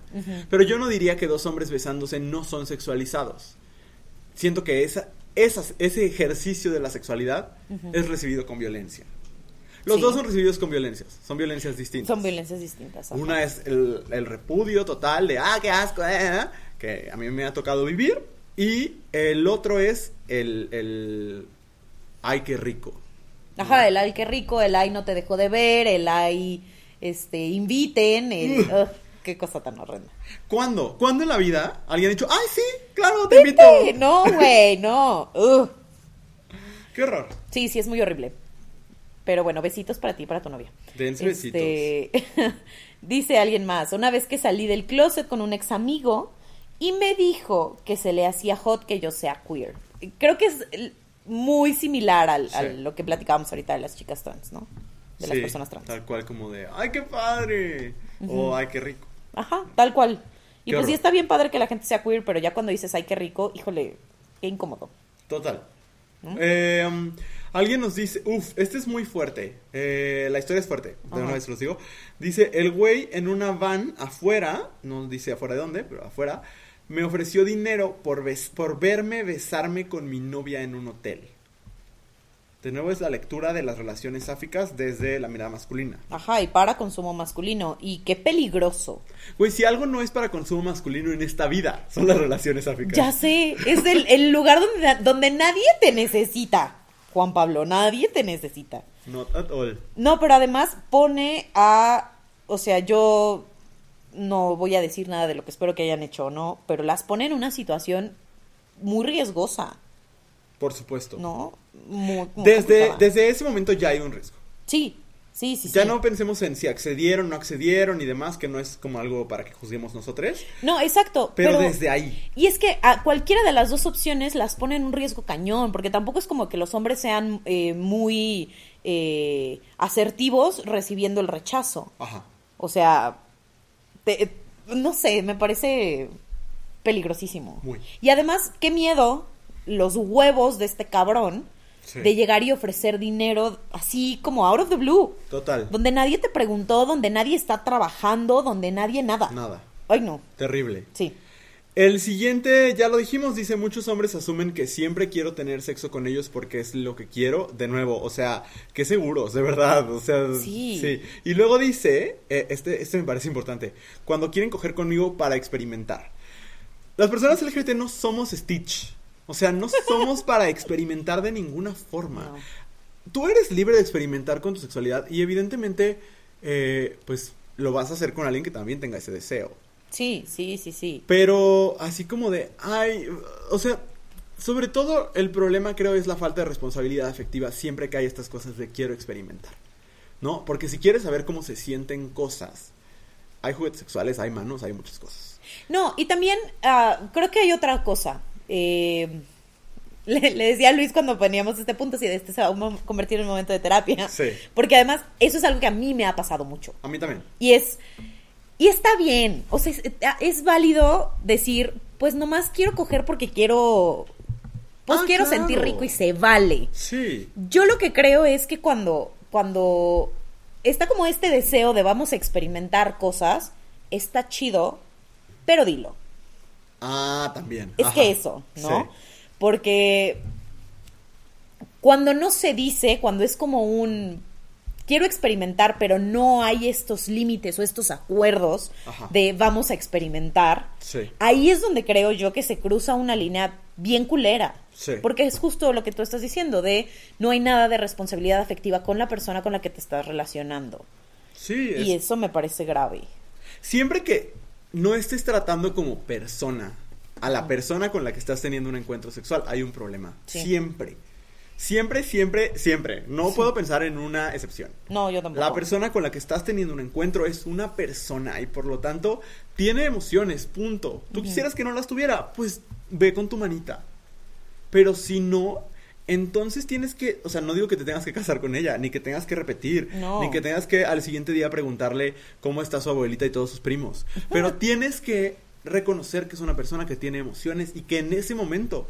Pero yo no diría que dos hombres besándose no son sexualizados. Siento que esa, esas- ese ejercicio de la sexualidad es recibido con violencia. Los Sí. dos son recibidos con violencias, son violencias distintas. Son violencias distintas. ajá. Una es el, el repudio total de, ah, qué asco, eh", que a mí me ha tocado vivir. Y el otro es el, el ay, qué rico. Ajá, el ay, qué rico, el ay, no te dejo de ver, el ay, este, inviten, el... ugh, qué cosa tan horrenda. ¿Cuándo? ¿Cuándo en la vida alguien ha dicho, ay, sí, claro, te invito? No, güey, no. ugh. Qué horror. Sí, sí, es muy horrible. Pero bueno, besitos para ti y para tu novia. Dense besitos. Este, dice alguien más, una vez que salí del closet con un ex amigo y me dijo que se le hacía hot que yo sea queer. Creo que es muy similar al, Sí. a lo que platicábamos ahorita de las chicas trans, ¿no? De las personas trans. Tal cual como de, ¡ay, qué padre! O ¡ay, qué rico! Ajá, tal cual. Y Qué pues sí está bien padre que la gente sea queer, pero ya cuando dices, ay, qué rico, híjole, qué incómodo. Total. Eh, um, alguien nos dice, uff, este es muy fuerte. Eh, la historia es fuerte, de Ajá. una vez los digo. Dice, el güey en una van afuera, no dice afuera de dónde, pero afuera, me ofreció dinero por, bes- por verme besarme con mi novia en un hotel. De nuevo es la lectura de las relaciones sáficas desde la mirada masculina. Ajá, y para consumo masculino. Y qué peligroso. Güey, si algo no es para consumo masculino en esta vida, son las relaciones sáficas. Ya sé, es el, el lugar donde, donde nadie te necesita. Juan Pablo, nadie te necesita. Not at all. No, pero además pone a, o sea, yo no voy a decir nada de lo que espero que hayan hecho o no, pero las pone en una situación muy riesgosa, Por supuesto. ¿no? Muy- muy Desde, complicada. desde ese momento ya hay un riesgo. Sí, sí, sí, Ya sí. no pensemos en si accedieron, no accedieron y demás, que no es como algo para que juzguemos nosotros. No, exacto. Pero, Pero, desde ahí. Y es que a cualquiera de las dos opciones las pone en un riesgo cañón, porque tampoco es como que los hombres sean eh, muy eh, asertivos recibiendo el rechazo. Ajá. O sea, te- no sé, me parece peligrosísimo. Muy. Y además, qué miedo los huevos de este cabrón Sí. de llegar y ofrecer dinero así como out of the blue. Total. Donde nadie te preguntó, donde nadie está trabajando, donde nadie nada. Nada. Ay, no. Terrible. Sí. El siguiente, ya lo dijimos, dice, muchos hombres asumen que siempre quiero tener sexo con ellos porque es lo que quiero. De nuevo, o sea, qué seguros, de verdad. O sea, Sí. Y luego dice, eh, este, este me parece importante, cuando quieren coger conmigo para experimentar. Las personas LGBT no somos Stitch. O sea, no somos para experimentar de ninguna forma. No. Tú eres libre de experimentar con tu sexualidad y evidentemente, eh, pues lo vas a hacer con alguien que también tenga ese deseo. Sí, sí, sí, sí. Pero así como de, ay, o sea, sobre todo el problema creo es la falta de responsabilidad afectiva siempre que hay estas cosas de quiero experimentar. ¿No? Porque si quieres saber cómo se sienten cosas, hay juguetes sexuales, hay manos, hay muchas cosas. No, y también ah, creo que hay otra cosa. Eh, le, le decía a Luis cuando poníamos este punto si de este se va a convertir en un momento de terapia. Sí. Porque además eso es algo que a mí me ha pasado mucho. A mí también. Y es, y está bien, o sea, es, es válido decir, pues nomás quiero coger porque quiero, pues Ah, quiero claro. sentir rico y se vale. Sí. Yo lo que creo es que cuando, cuando está como este deseo de vamos a experimentar cosas, está chido, pero dilo. Ah, también. Es Ajá. que eso, ¿no? Sí. Porque cuando no se dice, cuando es como un quiero experimentar, pero no hay estos límites o estos acuerdos Ajá. de vamos a experimentar, Sí. ahí es donde creo yo que se cruza una línea bien culera. Sí. Porque es justo lo que tú estás diciendo, de no hay nada de responsabilidad afectiva con la persona con la que te estás relacionando. Sí, es- Y eso me parece grave. Siempre que no estés tratando como persona a la persona con la que estás teniendo un encuentro sexual, hay un problema. Sí. Siempre. Siempre, siempre, siempre. No puedo pensar en una excepción. No, yo tampoco. La persona con la que estás teniendo un encuentro es una persona y por lo tanto tiene emociones, punto. Tú quisieras que no las tuviera, pues ve con tu manita. Pero si no, entonces tienes que, o sea, no digo que te tengas que casar con ella, ni que tengas que repetir, No. ni que tengas que al siguiente día preguntarle cómo está su abuelita y todos sus primos. Pero tienes que reconocer que es una persona que tiene emociones y que en ese momento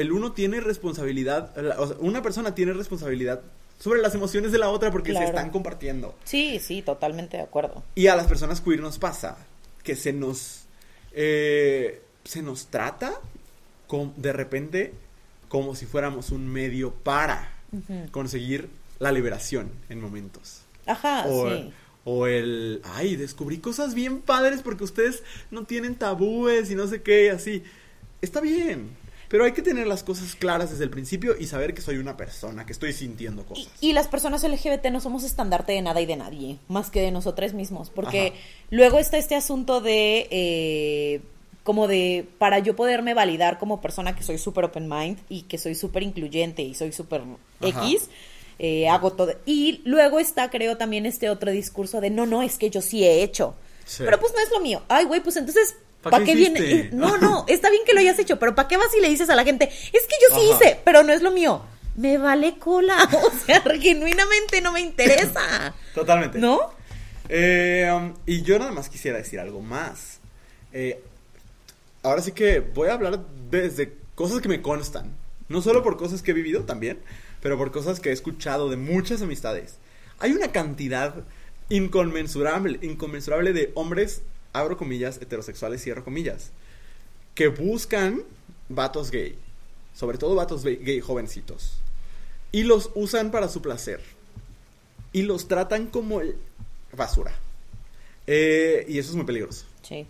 el uno tiene responsabilidad, o sea, una persona tiene responsabilidad sobre las emociones de la otra porque Claro. se están compartiendo. Sí, sí, totalmente de acuerdo. Y a las personas queer nos pasa que se nos eh, se nos trata de repente como si fuéramos un medio para conseguir la liberación en momentos. Ajá, o, sí. o el, ay, descubrí cosas bien padres porque ustedes no tienen tabúes y no sé qué, así. Está bien, pero hay que tener las cosas claras desde el principio y saber que soy una persona, que estoy sintiendo cosas. y las personas LGBT no somos estandarte de nada y de nadie, más que de nosotros mismos, porque Ajá. luego está este asunto de, eh, como de, para yo poderme validar como persona que soy súper open mind y que soy súper incluyente y soy súper. X, eh, hago todo. Y luego está, creo, también este otro discurso de, no, no, es que yo sí he hecho. Sí. Pero pues no es lo mío. Ay, güey, pues entonces, ¿Pa' ¿para qué qué, viene? Eh, No, no, está bien que lo hayas hecho, pero ¿para qué vas y le dices a la gente, es que yo sí Ajá. hice, pero no es lo mío? Me vale cola. O sea, genuinamente no me interesa. Totalmente. ¿No? Eh, um, y yo nada más quisiera decir algo más. Eh, ahora sí que voy a hablar desde cosas que me constan. No solo por cosas que he vivido también, pero por cosas que he escuchado de muchas amistades. Hay una cantidad inconmensurable, inconmensurable de hombres, abro comillas, heterosexuales, cierro comillas, que buscan vatos gay. Sobre todo vatos gay jovencitos. Y los usan para su placer. Y los tratan como basura. Eh, y eso es muy peligroso. Sí.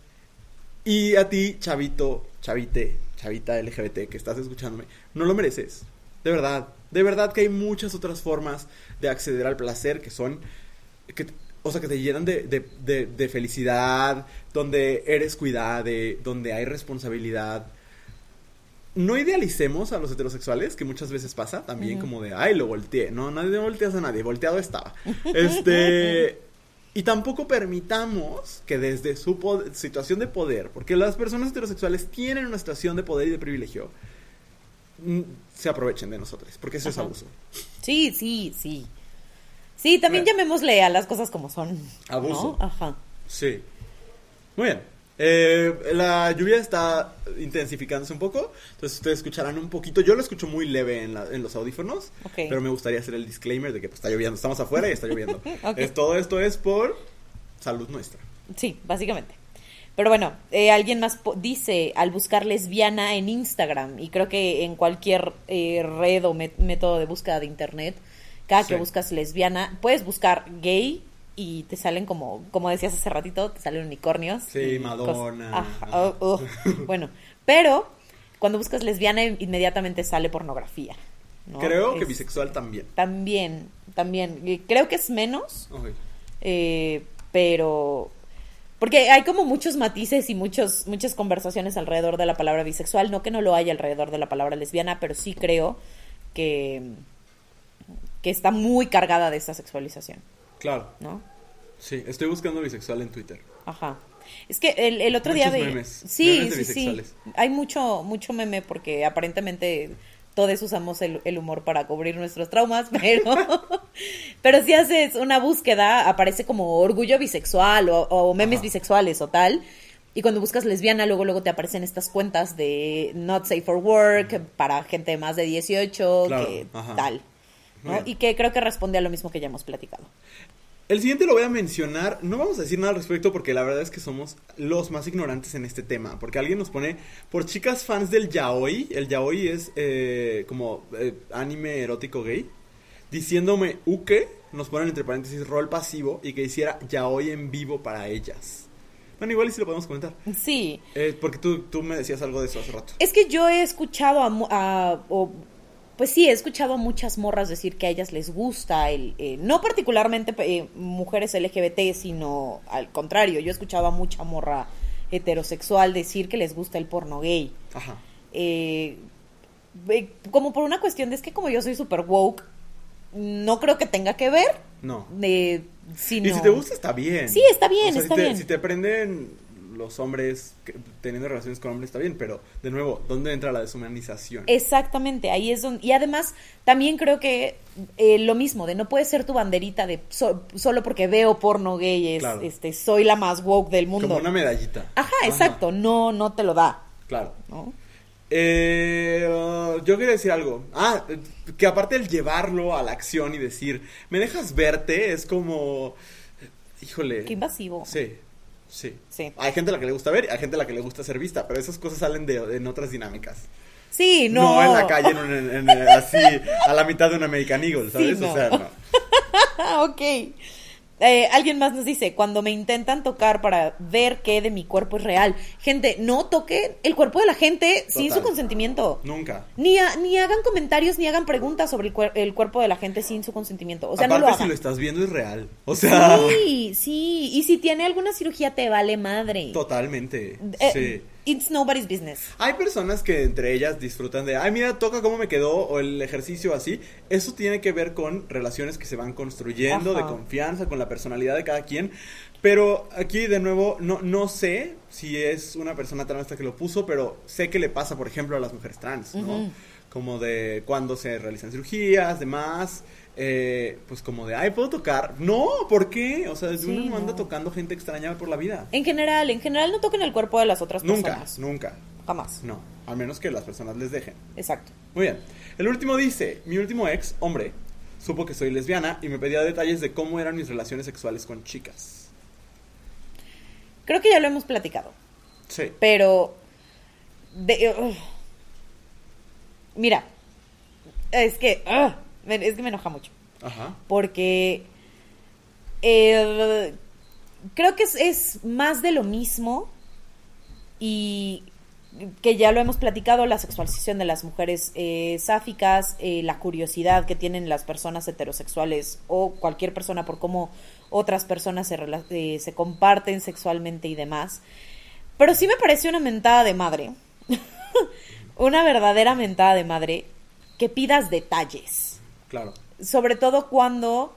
Y a ti, chavito, chavite, chavita LGBT que estás escuchándome, no lo mereces. De verdad. De verdad que hay muchas otras formas de acceder al placer que son. Que, o sea, que te llenan de, de- de- de felicidad, donde eres cuidade, donde hay responsabilidad. No idealicemos a los heterosexuales, que muchas veces pasa también, Ujú. como de, ay, lo volteé. No, nadie volteas a nadie, volteado estaba. Este. Y tampoco permitamos que desde su situación de poder, porque las personas heterosexuales tienen una situación de poder y de privilegio, se aprovechen de nosotros, porque eso es abuso. Sí, sí, sí. Sí, también Bueno. llamémosle a las cosas como son. Abuso. ¿no? Ajá. Sí. Muy bien. Eh, la lluvia está intensificándose un poco, entonces ustedes escucharán un poquito. Yo lo escucho muy leve en, la- en los audífonos, pero me gustaría hacer el disclaimer de que pues, está lloviendo. Estamos afuera y está lloviendo. Es- todo esto es por salud nuestra. Sí, básicamente. Pero bueno, eh, alguien más po- dice al buscar lesbiana en Instagram, y creo que en cualquier eh, red o método de búsqueda de internet, cada que buscas lesbiana, puedes buscar gay y te salen como, como decías hace ratito, te salen unicornios. Sí, Madonna. oh, oh. bueno, pero cuando buscas lesbiana inmediatamente sale pornografía. ¿no? Creo que bisexual también. También, también. Creo que es menos, eh, pero porque hay como muchos matices y muchos muchas conversaciones alrededor de la palabra bisexual no que no lo haya alrededor de la palabra lesbiana pero sí creo que que está muy cargada de esta sexualización Claro. no Sí, estoy buscando bisexual en Twitter. ajá es que el, el otro Muchos día memes, sí memes de sí sí hay mucho mucho meme porque aparentemente todos usamos el, el humor para cubrir nuestros traumas, pero, pero si haces una búsqueda, aparece como orgullo bisexual o, o memes Ajá. bisexuales o tal. Y cuando buscas lesbiana, luego luego te aparecen estas cuentas de not safe for work para gente de más de 18, Claro, que ajá. tal. Y que creo que responde a lo mismo que ya hemos platicado. El siguiente lo voy a mencionar, no vamos a decir nada al respecto porque la verdad es que somos los más ignorantes en este tema, porque alguien nos pone, por chicas fans del yaoi, el yaoi es eh, como eh, anime erótico gay, diciéndome uke, nos ponen entre paréntesis rol pasivo y que hiciera yaoi en vivo para ellas. Bueno, igual y si lo podemos comentar. Sí, Eh, porque tú, tú me decías algo de eso hace rato. Es que yo he escuchado a, a- o, pues sí, he escuchado a muchas morras decir que a ellas les gusta el, eh, no particularmente eh, mujeres LGBT, sino al contrario, yo he escuchado a mucha morra heterosexual decir que les gusta el porno gay. Ajá. Eh, eh, como por una cuestión de es que como yo soy super woke, no creo que tenga que ver. No. eh, sino- Y si te gusta, está bien. Sí, está bien, O sea, está si te, bien. Si te prenden los hombres que- teniendo relaciones con hombres, está bien, pero de nuevo, ¿dónde entra la deshumanización? Exactamente, ahí es donde... Y además, también creo que eh, lo mismo, de no puede ser tu banderita de so- solo porque veo porno gay, es, Claro. este, soy la más woke del mundo. Como una medallita. Ajá, exacto, no, no te lo da, Claro. ¿no? Eh, uh, yo quería decir algo. Ah, que aparte el llevarlo a la acción y decir, ¿me dejas verte? Es como. Híjole. Qué invasivo. Sí, sí. Sí. Hay gente a la que le gusta ver y hay gente a la que le gusta ser vista, pero esas cosas salen de, en otras dinámicas. Sí, no. en la calle, en un- en- en- así, a la mitad de un American Eagle, ¿sabes? Sí, no. O sea, no. Ok. Eh, alguien más nos dice, cuando me intentan tocar para ver qué de mi cuerpo es real. Gente, no toquen el cuerpo de la gente sin su consentimiento. Nunca. Ni, ha- ni hagan comentarios ni hagan preguntas sobre el, cuer- el cuerpo de la gente sin su consentimiento. O sea, Aparte, no lo si hagan. lo estás viendo es real. O sea, Sí, sí. Y si tiene alguna cirugía, te vale madre. totalmente. Eh, sí. It's nobody's business. Hay personas que entre ellas disfrutan de, ay, mira, toca cómo me quedó o el ejercicio así. Eso tiene que ver con relaciones que se van construyendo, de confianza, con la personalidad de cada quien. Pero aquí de nuevo, no, no sé si es una persona trans esta que lo puso, pero sé que le pasa, por ejemplo, a las mujeres trans, ¿no? Como de cuando se realizan cirugías, demás. Eh, pues como de, ay, ¿puedo tocar? No, ¿por qué? O sea, Sí, uno no anda tocando gente extraña por la vida. En general, en general no toquen el cuerpo de las otras Nunca, personas. nunca. Jamás. No, a menos que las personas les dejen. Exacto. Muy bien. El último dice, mi último ex, hombre, supo que soy lesbiana y me pedía detalles de cómo eran mis relaciones sexuales con chicas. Creo que ya lo hemos platicado. Sí. Pero. de- mira. Es que. Es que me enoja mucho. Ajá. Porque. eh, creo que es, es más de lo mismo. Y que ya lo hemos platicado, la sexualización de las mujeres eh, sáficas, eh, la curiosidad que tienen las personas heterosexuales o cualquier persona por cómo otras personas se, eh, se comparten sexualmente y demás. Pero sí me parece una mentada de madre, una verdadera mentada de madre, que pidas detalles Claro. sobre todo cuando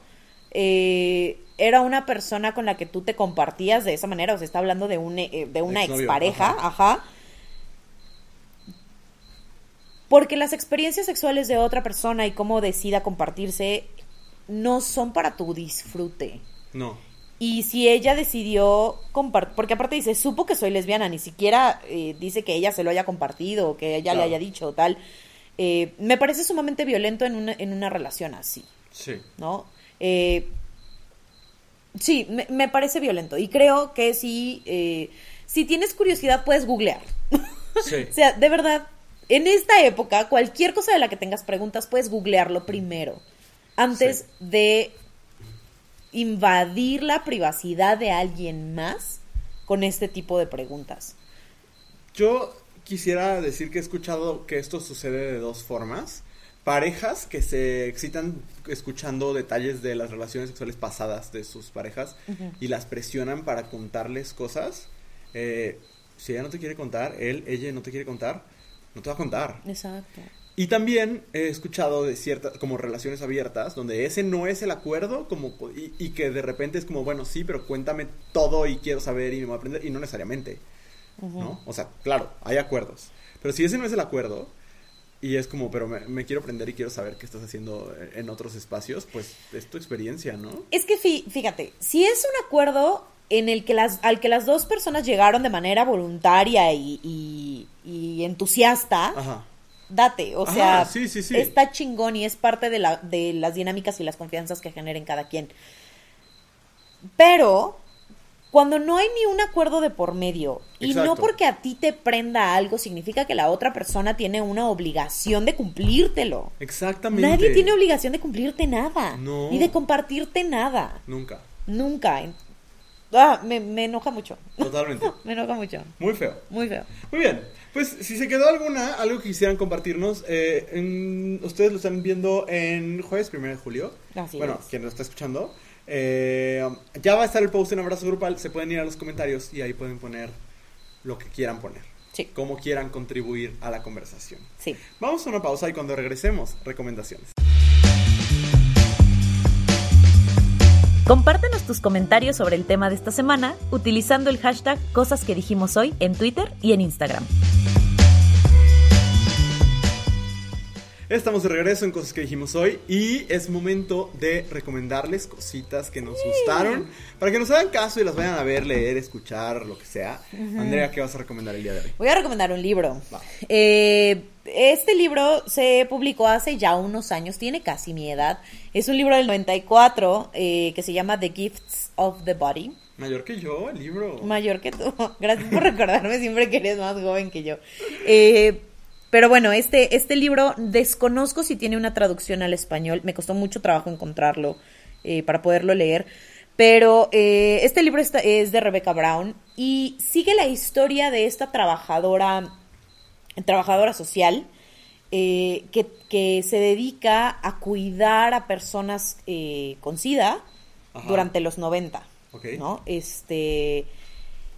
eh, era una persona con la que tú te compartías de esa manera, o sea, está hablando de, un, eh, de una Exnovio, expareja, ajá. ajá. Porque las experiencias sexuales de otra persona y cómo decida compartirse no son para tu disfrute. No. Y si ella decidió compartir, porque aparte dice, supo que soy lesbiana, ni siquiera eh, dice que ella se lo haya compartido o que ella le haya dicho tal, eh, me parece sumamente violento en una, en una relación así. Sí. ¿no? Eh, sí, me, me parece violento. Y creo que si, eh, si tienes curiosidad, puedes googlear. Sí. O sea, de verdad, en esta época, cualquier cosa de la que tengas preguntas, puedes googlearlo primero. Antes Sí. de invadir la privacidad de alguien más con este tipo de preguntas. Yo quisiera decir que he escuchado que esto sucede de dos formas. Parejas que se excitan escuchando detalles de las relaciones sexuales pasadas de sus parejas y las presionan para contarles cosas. Eh, si ella no te quiere contar, él, ella no te quiere contar, no te va a contar. Exacto. Y también he escuchado de ciertas, como relaciones abiertas, donde ese no es el acuerdo, como, y, y que de repente es como, bueno, sí, pero cuéntame todo y quiero saber y me voy a aprender, y no necesariamente, ¿no? O sea, claro, hay acuerdos. Pero si ese no es el acuerdo, y es como, pero me, me quiero aprender y quiero saber qué estás haciendo en otros espacios, pues es tu experiencia, ¿no? Es que fí- fíjate, si es un acuerdo en el que las, al que las dos personas llegaron de manera voluntaria y, y- y entusiasta, Ajá. date, o Ajá, sea, sí, sí, sí. está chingón y es parte de, la, de las dinámicas y las confianzas que generen cada quien. Pero cuando no hay ni un acuerdo de por medio y no porque a ti te prenda algo significa que la otra persona tiene una obligación de cumplírtelo. Exactamente. Nadie tiene obligación de cumplirte nada, No. ni de compartirte nada. Nunca. Nunca. Ah, me, me enoja mucho. Totalmente. Me enoja mucho. Muy feo. Muy feo. Muy bien, pues si se quedó alguna, algo que quisieran compartirnos, eh, en- ustedes lo están viendo en jueves 1 de julio. Así bueno, es. quien lo está escuchando. Eh, ya va a estar el post en Abrazo Grupal, se pueden ir a los comentarios y ahí pueden poner lo que quieran poner. Sí. Cómo quieran contribuir a la conversación. Sí. Vamos a una pausa y cuando regresemos, recomendaciones. Compártenos tus comentarios sobre el tema de esta semana utilizando el hashtag Cosas que dijimos hoy en Twitter y en Instagram. Estamos de regreso en cosas que dijimos hoy y es momento de recomendarles cositas que nos gustaron para que nos hagan caso y las vayan a ver, leer, escuchar, lo que sea. Andrea, ¿qué vas a recomendar el día de hoy? Voy a recomendar un libro. Va. Eh, este libro se publicó hace ya unos años, tiene casi mi edad. Es un libro del 94 eh, que se llama The Gifts of the Body. Mayor que yo, el libro. Mayor que tú. Gracias por recordarme siempre que eres más joven que yo. Eh, pero bueno, este, este libro desconozco si tiene una traducción al español. Me costó mucho trabajo encontrarlo eh, para poderlo leer. Pero eh, este libro está- es de Rebecca Brown y sigue la historia de esta trabajadora, trabajadora social eh, que, que se dedica a cuidar a personas eh, con SIDA Ajá. durante los 90. Ok. ¿no? Este.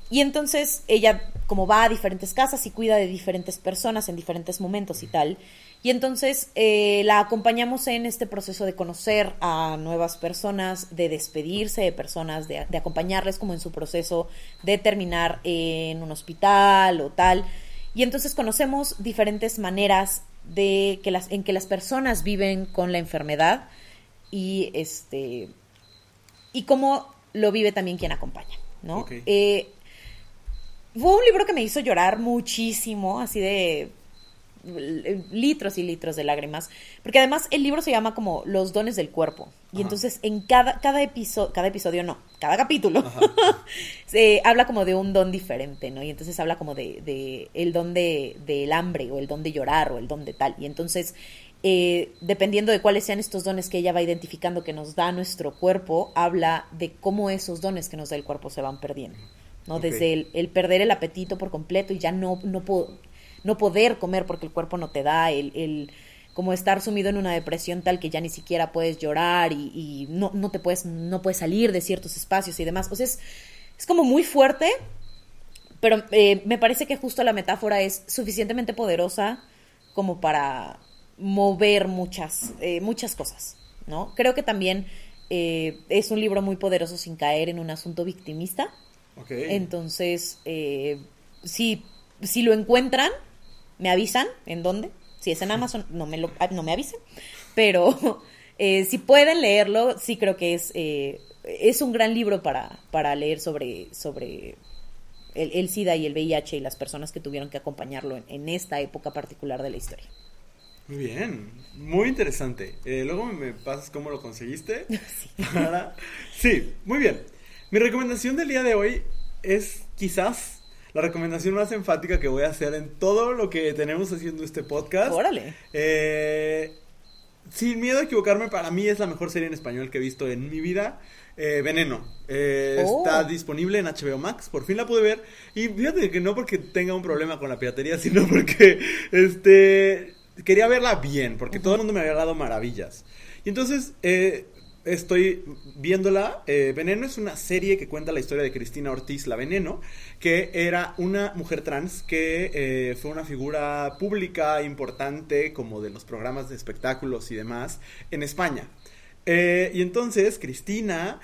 Y entonces ella como va a diferentes casas y cuida de diferentes personas en diferentes momentos y tal. Y entonces eh, la acompañamos en este proceso de conocer a nuevas personas, de despedirse de personas, de, de acompañarles como en su proceso de terminar en un hospital o tal. Y entonces conocemos diferentes maneras de que las, en que las personas viven con la enfermedad y este y cómo lo vive también quien acompaña, ¿no? Ok. Eh, fue un libro que me hizo llorar muchísimo, así de eh, litros y litros de lágrimas, porque además el libro se llama como Los dones del cuerpo. Y Ajá. entonces en cada, cada episodio, cada episodio no, cada capítulo, se habla como de un don diferente, ¿no? Y entonces habla como de, de el don de, del hambre, o el don de llorar, o el don de tal. Y entonces, eh, dependiendo de cuáles sean estos dones que ella va identificando que nos da nuestro cuerpo, habla de cómo esos dones que nos da el cuerpo se van perdiendo. ¿No? Desde el, el perder el apetito por completo y ya no, no, po- no poder comer porque el cuerpo no te da, el, el como estar sumido en una depresión tal que ya ni siquiera puedes llorar y, y no, no te puedes, no puedes salir de ciertos espacios y demás. O sea, es, es como muy fuerte, pero eh, me parece que justo la metáfora es suficientemente poderosa como para mover muchas, eh, muchas cosas, ¿no? Creo que también eh, es un libro muy poderoso sin caer en un asunto victimista. Entonces, eh, si, si lo encuentran, me avisan en dónde. Si es en Amazon, no me, lo, ah, no me avisen. Pero eh, si pueden leerlo, sí creo que es, eh, es un gran libro para, para leer sobre, sobre el, el SIDA y el VIH y las personas que tuvieron que acompañarlo en, en esta época particular de la historia. Muy bien, muy interesante. Eh, luego me, pasas cómo lo conseguiste. Para- Sí, muy bien. Mi recomendación del día de hoy es quizás la recomendación más enfática que voy a hacer en todo lo que tenemos haciendo este podcast. Órale. Eh, sin miedo a equivocarme, para mí es la mejor serie en español que he visto en mi vida. Eh, Veneno. Eh, Oh. Está disponible en HBO Max. Por fin la pude ver. Y fíjate que no porque tenga un problema con la piratería, sino porque este quería verla bien. Porque todo el mundo me había dado maravillas. Y entonces eh, estoy viéndola. Eh, Veneno es una serie que cuenta la historia de Cristina Ortiz, la Veneno, que era una mujer trans que eh, fue una figura pública importante, como de los programas de espectáculos y demás, en España. Eh, y entonces Cristina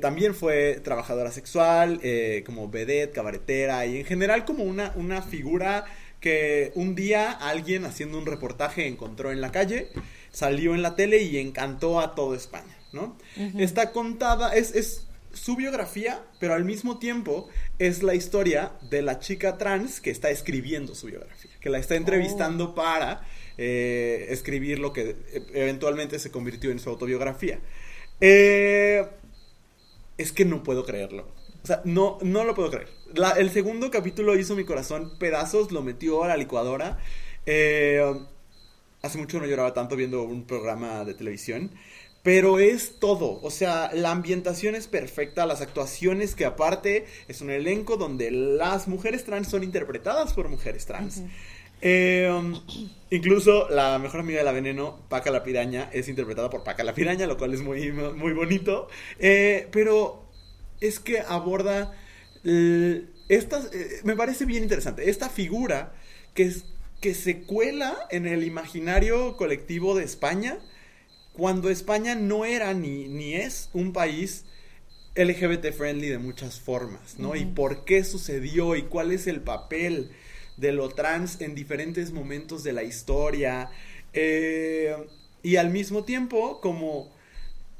también fue trabajadora sexual, como vedette, cabaretera y en general como una, una figura que un día alguien haciendo un reportaje encontró en la calle, salió en la tele y encantó a toda España, ¿no? Está contada, es, es su biografía, pero al mismo tiempo es la historia de la chica trans que está escribiendo su biografía, que la está entrevistando para eh, escribir lo que eventualmente se convirtió en su autobiografía. Eh, es que no puedo creerlo. O sea, no, no lo puedo creer. La- el segundo capítulo hizo mi corazón pedazos, lo metió a la licuadora. Eh, hace mucho no lloraba tanto viendo un programa de televisión. Pero es todo, o sea, la ambientación es perfecta, las actuaciones que aparte es un elenco donde las mujeres trans son interpretadas por mujeres trans. Eh, um, incluso la mejor amiga de la veneno, Paca la piraña, es interpretada por Paca la piraña, lo cual es muy, muy bonito. Eh, pero es que aborda estas, eh, me parece bien interesante, esta figura que, es- que se cuela en el imaginario colectivo de España cuando España no era ni, ni es un país LGBT friendly de muchas formas, ¿no? Y por qué sucedió y cuál es el papel de lo trans en diferentes momentos de la historia. Eh, y al mismo tiempo, como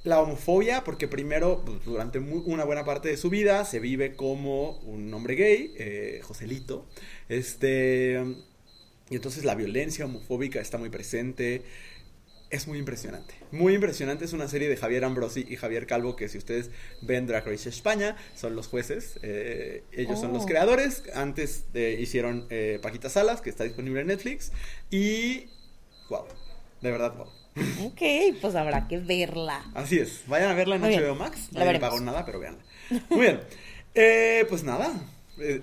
la homofobia, porque primero, pues, durante una buena parte de su vida, se vive como un hombre gay, eh, Joselito. Este. Y entonces la violencia homofóbica está muy presente. Es muy impresionante. Muy impresionante. Es una serie de Javier Ambrosi y Javier Calvo que si ustedes ven Drag Race España, son los jueces. Eh, ellos son los Oh. creadores. Antes eh, hicieron eh, Paquita Salas, que está disponible en Netflix. Y... ¡Wow! De verdad, wow. Ok, pues habrá que verla. Así es. Vayan a verla en Muy bien. HBO Max. Nadie me pagó nada, pero véanla. Muy bien. Eh, pues nada.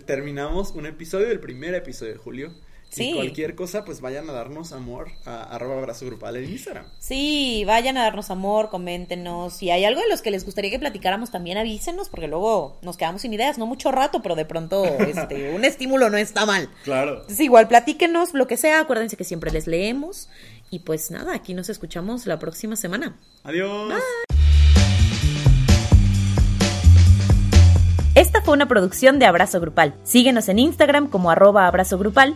terminamos un episodio, el primer episodio de julio. Sí. Y cualquier cosa, pues vayan a darnos amor a arroba abrazo grupal en Instagram. Sí, vayan a darnos amor, coméntenos. Si hay algo de los que les gustaría que platicáramos, también avísenos, porque luego nos quedamos sin ideas, no mucho rato, pero de pronto este, un estímulo no está mal. Claro. Entonces, igual, platíquenos lo que sea, acuérdense que siempre les leemos. Y pues nada, aquí nos escuchamos la próxima semana. Adiós. Esta fue una producción de Abrazo Grupal. Síguenos en Instagram como arroba abrazo grupal